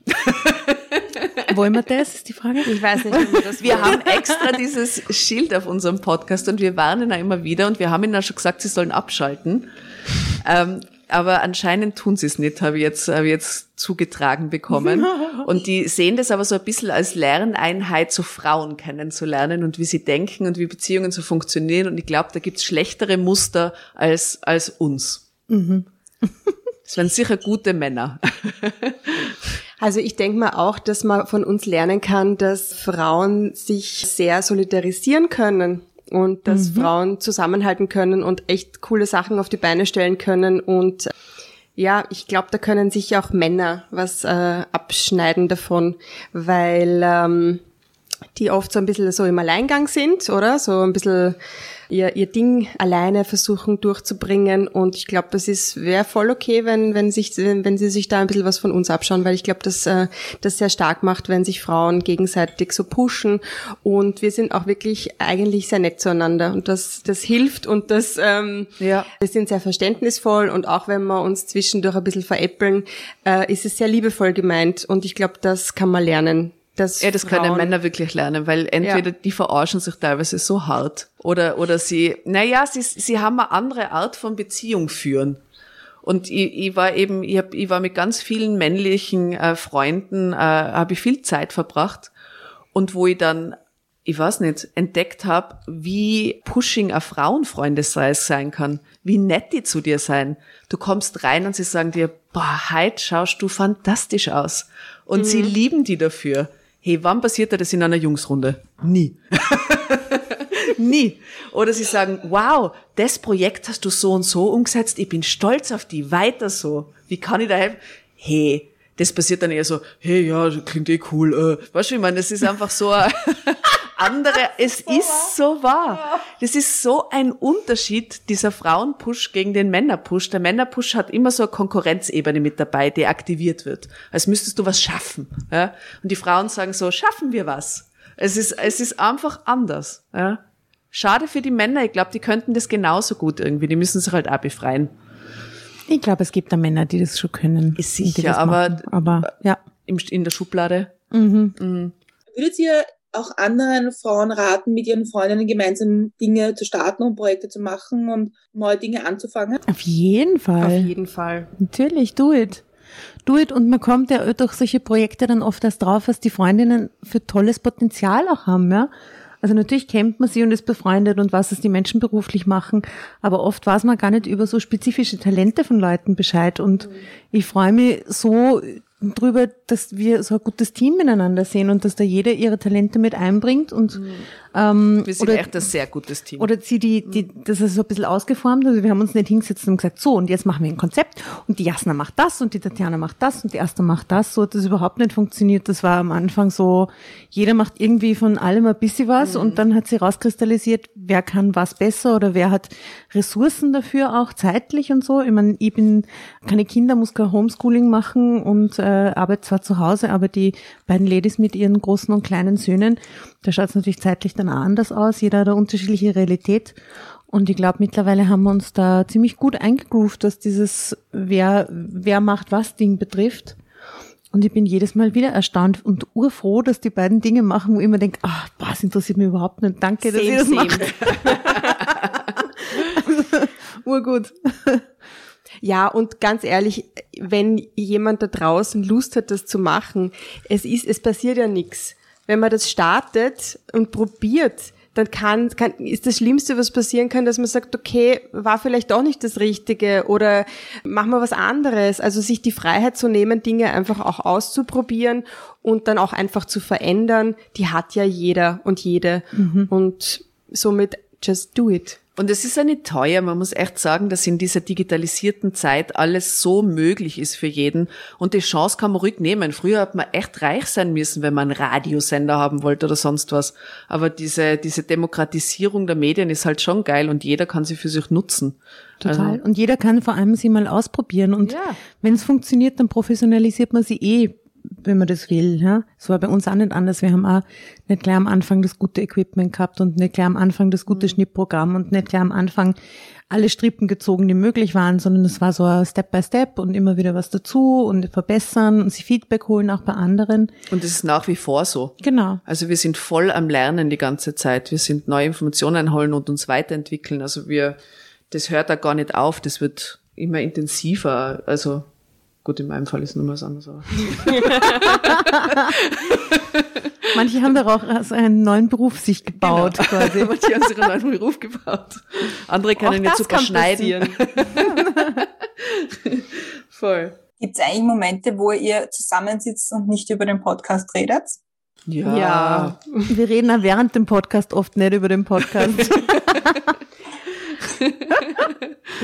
Wollen wir das, ist die Frage? Ich weiß nicht, ob wir das Wir haben extra dieses Schild auf unserem Podcast und wir warnen auch immer wieder und wir haben ihnen auch schon gesagt, sie sollen abschalten. Ähm, aber anscheinend tun sie es nicht, habe ich jetzt, habe ich jetzt zugetragen bekommen. Und die sehen das aber so ein bisschen als Lerneinheit, so Frauen kennenzulernen und wie sie denken und wie Beziehungen so funktionieren. Und ich glaube, da gibt's schlechtere Muster als, als uns. Das wären sicher gute Männer. Also ich denke mal auch, dass man von uns lernen kann, dass Frauen sich sehr solidarisieren können und dass Frauen zusammenhalten können und echt coole Sachen auf die Beine stellen können. Und ja, ich glaube, da können sich auch Männer was äh, abschneiden davon, weil ähm, die oft so ein bisschen so im Alleingang sind, oder? So ein bisschen ihr, ihr Ding alleine versuchen durchzubringen. Und ich glaube, das ist wäre voll okay, wenn, wenn, sich, wenn, wenn sie sich da ein bisschen was von uns abschauen, weil ich glaube, dass äh, das sehr stark macht, wenn sich Frauen gegenseitig so pushen. Und wir sind auch wirklich eigentlich sehr nett zueinander. Und das, das hilft und das ähm, Ja. wir sind sehr verständnisvoll und auch wenn wir uns zwischendurch ein bisschen veräppeln, äh, ist es sehr liebevoll gemeint. Und ich glaube, das kann man lernen. Dass Ja, das können Frauen- Männer wirklich lernen, weil entweder die verarschen sich teilweise so hart oder, oder sie, naja, sie, sie haben eine andere Art von Beziehung führen. Und ich, ich war eben, ich, hab, ich war mit ganz vielen männlichen äh, Freunden, äh, habe ich viel Zeit verbracht. Und wo ich dann, ich weiß nicht, entdeckt habe, wie pushing ein Frauenfreunde sein kann, wie nett die zu dir sein. Du kommst rein und sie sagen dir, boah, heute schaust du fantastisch aus. Und sie lieben die dafür. Hey, wann passiert dir das in einer Jungsrunde? Nie. Nie. Oder sie sagen, wow, das Projekt hast du so und so umgesetzt, ich bin stolz auf die, weiter so. Wie kann ich da helfen? Hey, das passiert dann eher so, hey, ja, klingt eh cool. Äh. Weißt du, ich meine, das ist einfach so andere, es ist so wahr. Das ist so ein Unterschied, dieser Frauenpush gegen den Männerpush. Der Männerpush hat immer so eine Konkurrenzebene mit dabei, die aktiviert wird. Als müsstest du was schaffen. Ja? Und die Frauen sagen so, schaffen wir was. Es ist, es ist einfach anders. Ja? Schade für die Männer, ich glaube, die könnten das genauso gut irgendwie. Die müssen sich halt auch befreien. Ich glaube, es gibt da Männer, die das schon können. Ist sicher, aber- aber ja. Im, in der Schublade. Mhm. Würdet ihr auch anderen Frauen raten, mit ihren Freundinnen gemeinsam Dinge zu starten und Projekte zu machen und neue Dinge anzufangen? Auf jeden Fall. Auf jeden Fall. Natürlich, do it. Do it. Und man kommt ja durch solche Projekte dann oft erst drauf, was die Freundinnen für tolles Potenzial auch haben, ja. Also natürlich kennt man sie und ist befreundet und was es die Menschen beruflich machen, aber oft weiß man gar nicht über so spezifische Talente von Leuten Bescheid. Und ich freue mich so drüber, dass wir so ein gutes Team miteinander sehen und dass da jeder ihre Talente mit einbringt und ähm, Wir sind oder- echt ein sehr gutes Team. oder sie die, die, das ist so ein bisschen ausgeformt. Also wir haben uns nicht hingesetzt und gesagt, so, und jetzt machen wir ein Konzept und die Jasna macht das und die Tatjana macht das und die Asta macht das. So hat das überhaupt nicht funktioniert. Das war am Anfang so, jeder macht irgendwie von allem ein bisschen was und dann hat sie rauskristallisiert, wer kann was besser oder wer hat Ressourcen dafür auch zeitlich und so. Ich meine, ich bin keine Kinder, muss kein Homeschooling machen und äh, arbeite zwar zu Hause, aber die beiden Ladies mit ihren großen und kleinen Söhnen, da schaut es natürlich zeitlich dann auch anders aus. Jeder hat eine unterschiedliche Realität. Und ich glaube, mittlerweile haben wir uns da ziemlich gut eingegroovt, was dieses wer, wer macht was Ding betrifft. Und ich bin jedes Mal wieder erstaunt und urfroh, dass die beiden Dinge machen, wo ich immer denke, ah, was interessiert mich überhaupt nicht. Danke, dass ihr das macht. Urgut. Ja, und ganz ehrlich, wenn jemand da draußen Lust hat, das zu machen, es ist, es passiert ja nichts. Wenn man das startet und probiert, dann kann, kann, ist das Schlimmste, was passieren kann, dass man sagt, okay, war vielleicht doch nicht das Richtige oder machen wir was anderes. Also sich die Freiheit zu nehmen, Dinge einfach auch auszuprobieren und dann auch einfach zu verändern, die hat ja jeder und jede. Und somit Just do it. Und es ist ja nicht teuer. Man muss echt sagen, dass in dieser digitalisierten Zeit alles so möglich ist für jeden. Und die Chance kann man ruhig nehmen. Früher hat man echt reich sein müssen, wenn man einen Radiosender haben wollte oder sonst was. Aber diese, diese Demokratisierung der Medien ist halt schon geil und jeder kann sie für sich nutzen. Total. Also, und jeder kann vor allem sie mal ausprobieren. Und Ja. wenn es funktioniert, dann professionalisiert man sie eh, wenn man das will. Ja? Es war bei uns auch nicht anders. Wir haben auch nicht gleich am Anfang das gute Equipment gehabt und nicht gleich am Anfang das Mhm. gute Schnittprogramm und nicht gleich am Anfang alle Strippen gezogen, die möglich waren, sondern es war so ein Step by Step und immer wieder was dazu und verbessern und sich Feedback holen auch bei anderen. und es ist nach wie vor so. Genau. Also wir sind voll am Lernen die ganze Zeit. Wir sind neue Informationen einholen und uns weiterentwickeln. Also wir, das hört da gar nicht auf. Das wird immer intensiver. Also gut, in meinem Fall ist nur was anderes. Aber. Manche haben darauf also einen neuen Beruf sich gebaut quasi. Manche haben sich einen neuen Beruf gebaut. Andere können nicht das super kann schneiden. Voll. Gibt es eigentlich Momente, wo ihr zusammensitzt und nicht über den Podcast redet? Ja. Ja. Wir reden auch während dem Podcast oft nicht über den Podcast.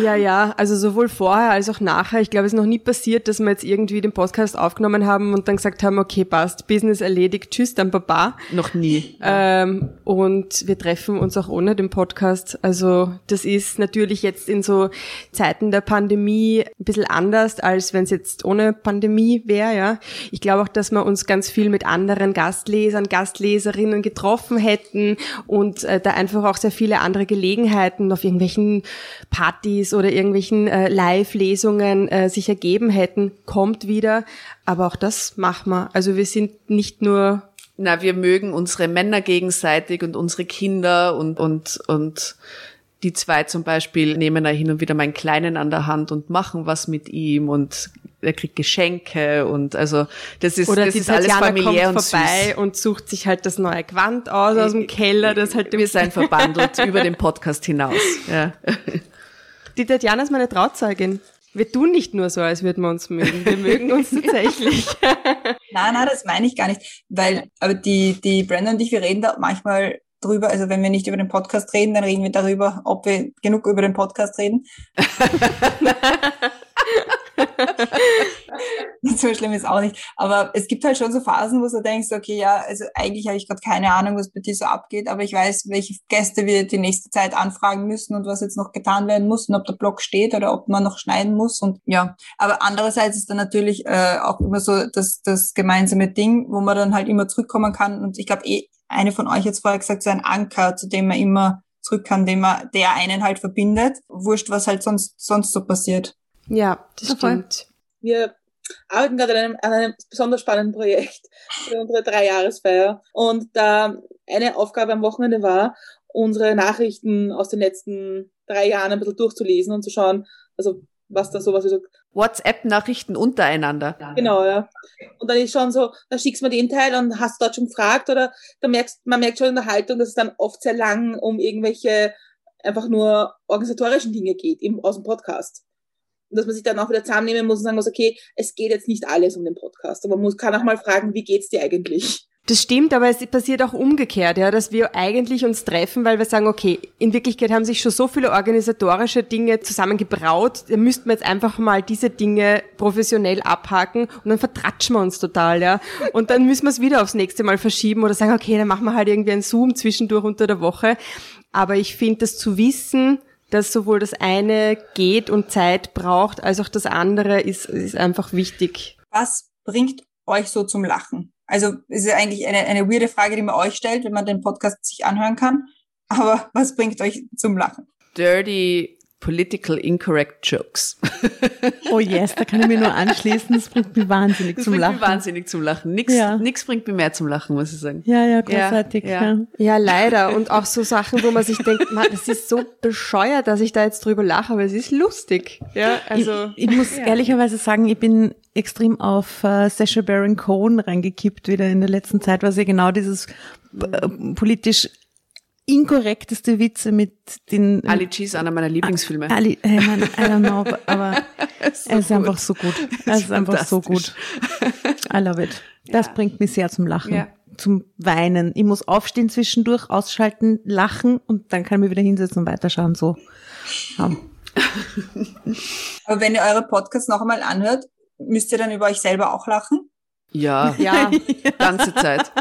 Ja, ja, also sowohl vorher als auch nachher. Ich glaube, es ist noch nie passiert, dass wir jetzt irgendwie den Podcast aufgenommen haben und dann gesagt haben, okay, passt, Business erledigt, tschüss, dann Baba. Noch nie. Ähm, und wir treffen uns auch ohne den Podcast. Also das ist natürlich jetzt in so Zeiten der Pandemie ein bisschen anders, als wenn es jetzt ohne Pandemie wäre. Ja. Ich glaube auch, dass wir uns ganz viel mit anderen Gastlesern, Gastleserinnen getroffen hätten und äh, da einfach auch sehr viele andere Gelegenheiten auf irgendwelchen Partys oder irgendwelchen äh, Live-Lesungen äh, sich ergeben hätten. Kommt wieder. Aber auch das machen wir. Also wir sind nicht nur Na, wir mögen unsere Männer gegenseitig und unsere Kinder und, und, und die zwei zum Beispiel nehmen da hin und wieder meinen Kleinen an der Hand und machen was mit ihm und er kriegt Geschenke und also das ist, Oder das die ist alles familiär kommt und vorbei süß. und sucht sich halt das neue Gewand aus aus dem Keller, das halt Wir sind verbandelt über den Podcast hinaus. Ja. Die Tatjana ist meine Trauzeugin. Wir tun nicht nur so, als würden wir uns mögen. Wir mögen uns tatsächlich. Nein, nein, das meine ich gar nicht. Weil, aber die, die Brandon und ich, wir reden da manchmal drüber, also wenn wir nicht über den Podcast reden, dann reden wir darüber, ob wir genug über den Podcast reden. so schlimm ist auch nicht. Aber es gibt halt schon so Phasen, wo du denkst, okay, ja, also eigentlich habe ich gerade keine Ahnung, was bei dir so abgeht, aber ich weiß, welche Gäste wir die nächste Zeit anfragen müssen und was jetzt noch getan werden muss und ob der Blog steht oder ob man noch schneiden muss und ja. Aber andererseits ist dann natürlich äh, auch immer so das, das gemeinsame Ding, wo man dann halt immer zurückkommen kann und ich glaube eh, eine von euch jetzt vorher gesagt, so ein Anker, zu dem man immer zurück kann, den man, der einen halt verbindet. Wurscht, was halt sonst, sonst so passiert. Ja, das Ja, stimmt. Wir arbeiten gerade an einem, an einem besonders spannenden Projekt für unsere Dreijahresfeier. Und da eine Aufgabe am Wochenende war, unsere Nachrichten aus den letzten drei Jahren ein bisschen durchzulesen und zu schauen, also was da sowas wie so WhatsApp-Nachrichten untereinander. Genau, ja. Und dann ist schon so, da schickst du mir den Teil und hast du dort schon gefragt oder da merkst, man merkt schon in der Haltung, dass es dann oft sehr lang um irgendwelche einfach nur organisatorischen Dinge geht, eben aus dem Podcast. Und dass man sich dann auch wieder zusammennehmen muss und sagen muss, okay, es geht jetzt nicht alles um den Podcast. Aber man muss, kann auch mal fragen, wie geht's dir eigentlich? Das stimmt, aber es passiert auch umgekehrt, ja, dass wir eigentlich uns treffen, weil wir sagen, okay, in Wirklichkeit haben sich schon so viele organisatorische Dinge zusammengebraut, da müssten wir jetzt einfach mal diese Dinge professionell abhaken und dann vertratschen wir uns total, ja. Und dann müssen wir es wieder aufs nächste Mal verschieben oder sagen, okay, dann machen wir halt irgendwie einen Zoom zwischendurch unter der Woche. Aber ich finde, das zu wissen, dass sowohl das eine geht und Zeit braucht, als auch das andere ist, ist einfach wichtig. Was bringt euch so zum Lachen? Also ist ja eigentlich eine, eine weirde Frage, die man euch stellt, wenn man den Podcast sich anhören kann. Aber was bringt euch zum Lachen? Dirty political incorrect jokes. Oh yes, da kann ich mir nur anschließen. Das bringt mich wahnsinnig Das zum bringt Lachen. mich wahnsinnig zum Lachen. Nix, Ja. nix bringt mich mehr zum Lachen, muss ich sagen. Ja, ja, großartig. Ja, Ja, ja. Ja, leider. Und auch so Sachen, wo man sich denkt, man, das ist so bescheuert, dass ich da jetzt drüber lache, aber es ist lustig. Ja, also. ich, ich muss ehrlicherweise sagen, ich bin extrem auf äh, Sacha Baron Cohen reingekippt wieder in der letzten Zeit, weil sie genau dieses äh, politisch inkorrekteste Witze mit den Ali G ist einer meiner Lieblingsfilme. Ali, hey man, I don't know, aber so er ist gut. einfach so gut. Er ist einfach so gut. I love it. Das bringt mich sehr zum Lachen. Ja. zum Weinen. Ich muss aufstehen zwischendurch, ausschalten, lachen und dann kann ich mich wieder hinsetzen und weiterschauen. So. Ja. Aber wenn ihr eure Podcasts noch einmal anhört, müsst ihr dann über euch selber auch lachen? Ja, Ja, ganze Zeit.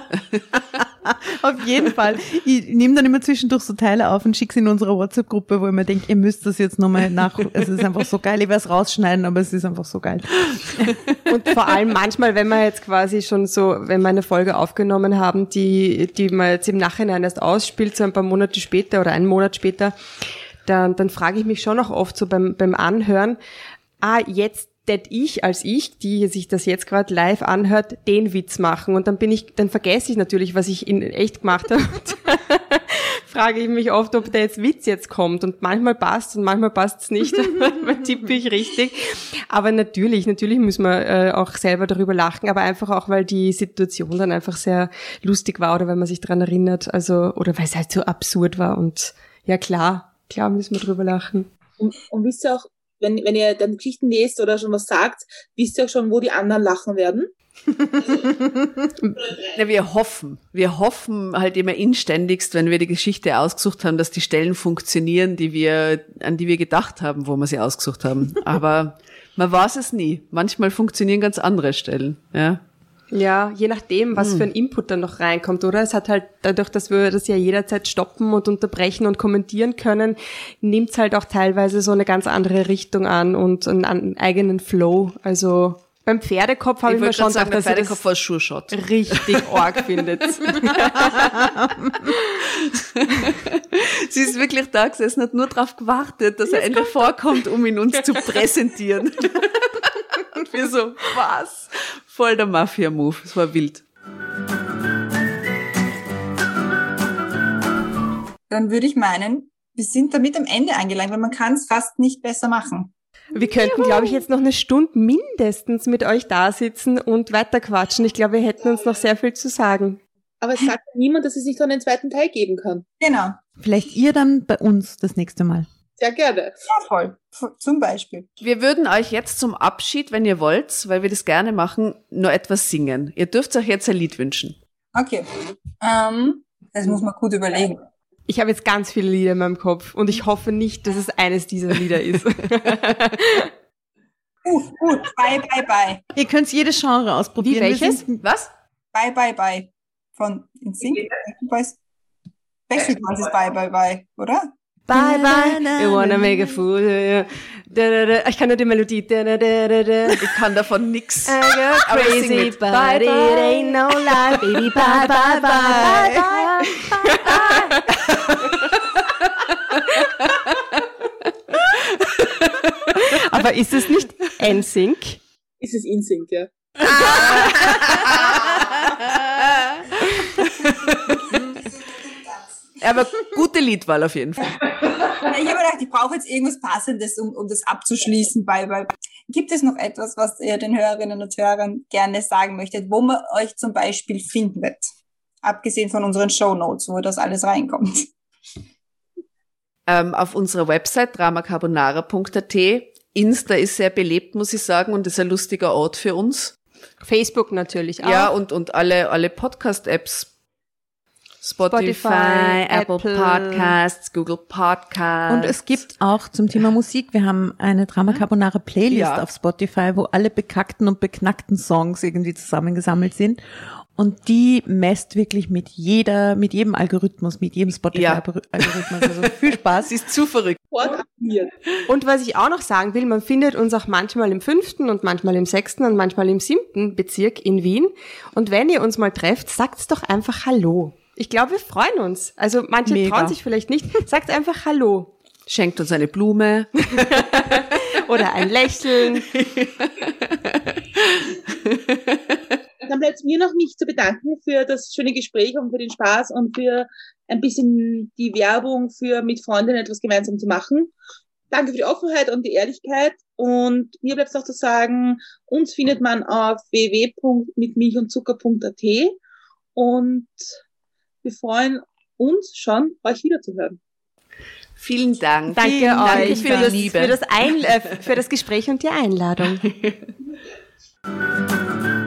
Auf jeden Fall. Ich nehme dann immer zwischendurch so Teile auf und schicke sie in unsere WhatsApp-Gruppe, wo ich mir denke, ihr müsst das jetzt nochmal nach. Es ist einfach so geil. Ich werde es rausschneiden, aber es ist einfach so geil. und vor allem manchmal, wenn wir jetzt quasi schon so, wenn wir eine Folge aufgenommen haben, die, die man jetzt im Nachhinein erst ausspielt, so ein paar Monate später oder einen Monat später, dann, dann frage ich mich schon auch oft so beim, beim Anhören, ah, jetzt det ich als ich, die sich das jetzt gerade live anhört, den Witz machen. Und dann bin ich, dann vergesse ich natürlich, was ich in echt gemacht habe. frage ich mich oft, ob der jetzt Witz jetzt kommt. Und manchmal passt und manchmal passt es nicht. manchmal tippe ich richtig. Aber natürlich, natürlich müssen wir äh, auch selber darüber lachen, aber einfach auch, weil die Situation dann einfach sehr lustig war oder weil man sich dran erinnert, also, oder weil es halt so absurd war. Und ja klar, klar müssen wir drüber lachen. Und, und wisst ihr auch, wenn, wenn ihr dann Geschichten lest oder schon was sagt, wisst ihr auch schon, wo die anderen lachen werden? Ja, wir hoffen. Wir hoffen halt immer inständigst, wenn wir die Geschichte ausgesucht haben, dass die Stellen funktionieren, die wir, an die wir gedacht haben, wo wir sie ausgesucht haben. Aber man weiß es nie. Manchmal funktionieren ganz andere Stellen, ja. Ja, je nachdem, was für ein Input dann noch reinkommt, oder? Es hat halt dadurch, dass wir das ja jederzeit stoppen und unterbrechen und kommentieren können, nimmt's halt auch teilweise so eine ganz andere Richtung an und einen, einen eigenen Flow. Also beim Pferdekopf habe ich, mir wollte schon sagen, gedacht, der dass ihr Pferdekopf war Schuhshot. das richtig arg findet. Sie ist wirklich da gesessen, hat nur darauf gewartet, dass er endlich vorkommt, um ihn uns zu präsentieren. Und wir so, was? Voll der Mafia-Move. Es war wild. Dann würde ich meinen, wir sind damit am Ende angelangt, weil man kann es fast nicht besser machen. Wir könnten, glaube ich, jetzt noch eine Stunde mindestens mit euch da sitzen und weiterquatschen. Ich glaube, wir hätten uns noch sehr viel zu sagen. Aber es sagt niemand, dass es nicht noch einen zweiten Teil geben kann. Genau. Vielleicht ihr dann bei uns das nächste Mal. Sehr gerne. Ja, voll. Zum Beispiel. Wir würden euch jetzt zum Abschied, wenn ihr wollt, weil wir das gerne machen, nur etwas singen. Ihr dürft euch jetzt ein Lied wünschen. Okay. Ähm, das muss man gut überlegen. Ich habe jetzt ganz viele Lieder in meinem Kopf und ich hoffe nicht, dass es eines dieser Lieder ist. Gut, gut. Bye, bye, bye. Ihr könnt jedes Genre ausprobieren. Wie, welches? Was? Bye, bye, bye. Von InSync. Boys. Backstreet Boys ist Bye, bye, bye, oder? Bye bye, you wanna make a fool. Ich kann nur die Melodie. Ich kann davon nix. Crazy, but Bye, it bye. ain't no lie, baby. Bye, bye, bye, bye, Aber ist es nicht NSYNC? Ist es InSync, ja. Aber gute Liedwahl auf jeden Fall. Ja, Ich habe gedacht, ich brauche jetzt irgendwas Passendes, um, um das abzuschließen. Bye, bye. Gibt es noch etwas, was ihr den Hörerinnen und Hörern gerne sagen möchtet, wo man euch zum Beispiel findet? Abgesehen von unseren Shownotes, wo das alles reinkommt. Ähm, auf unserer Website dramacarbonara.at. Insta ist sehr belebt, muss ich sagen, und ist ein lustiger Ort für uns. Facebook natürlich auch. Ja, und, und alle, alle Podcast-Apps. Spotify, Spotify, Apple, Apple. Podcasts, Google Podcasts. Und es gibt auch zum Thema Musik, wir haben eine Drama Carbonara Playlist Ja. auf Spotify, wo alle bekackten und beknackten Songs irgendwie zusammengesammelt sind. Und die messt wirklich mit jeder, mit jedem Algorithmus, mit jedem Spotify-Algorithmus. Also viel Spaß. Sie ist zu verrückt. Und was ich auch noch sagen will, man findet uns auch manchmal im fünften und manchmal im sechsten und manchmal im siebten Bezirk in Wien. Und wenn ihr uns mal trefft, sagt's doch einfach Hallo. Ich glaube, wir freuen uns. Also manche Mega. trauen sich vielleicht nicht. Sagt einfach Hallo. Schenkt uns eine Blume. Oder ein Lächeln. Dann bleibt es mir noch mich zu bedanken für das schöne Gespräch und für den Spaß und für ein bisschen die Werbung für mit Freundinnen etwas gemeinsam zu machen. Danke für die Offenheit und die Ehrlichkeit. Und mir bleibt es noch zu sagen, uns findet man auf www.mitmilchundzucker.at und wir freuen uns schon, euch wiederzuhören. Vielen Dank. Danke Vielen Dank euch für für das, Liebe. für, das Ein äh, für das Gespräch und die Einladung.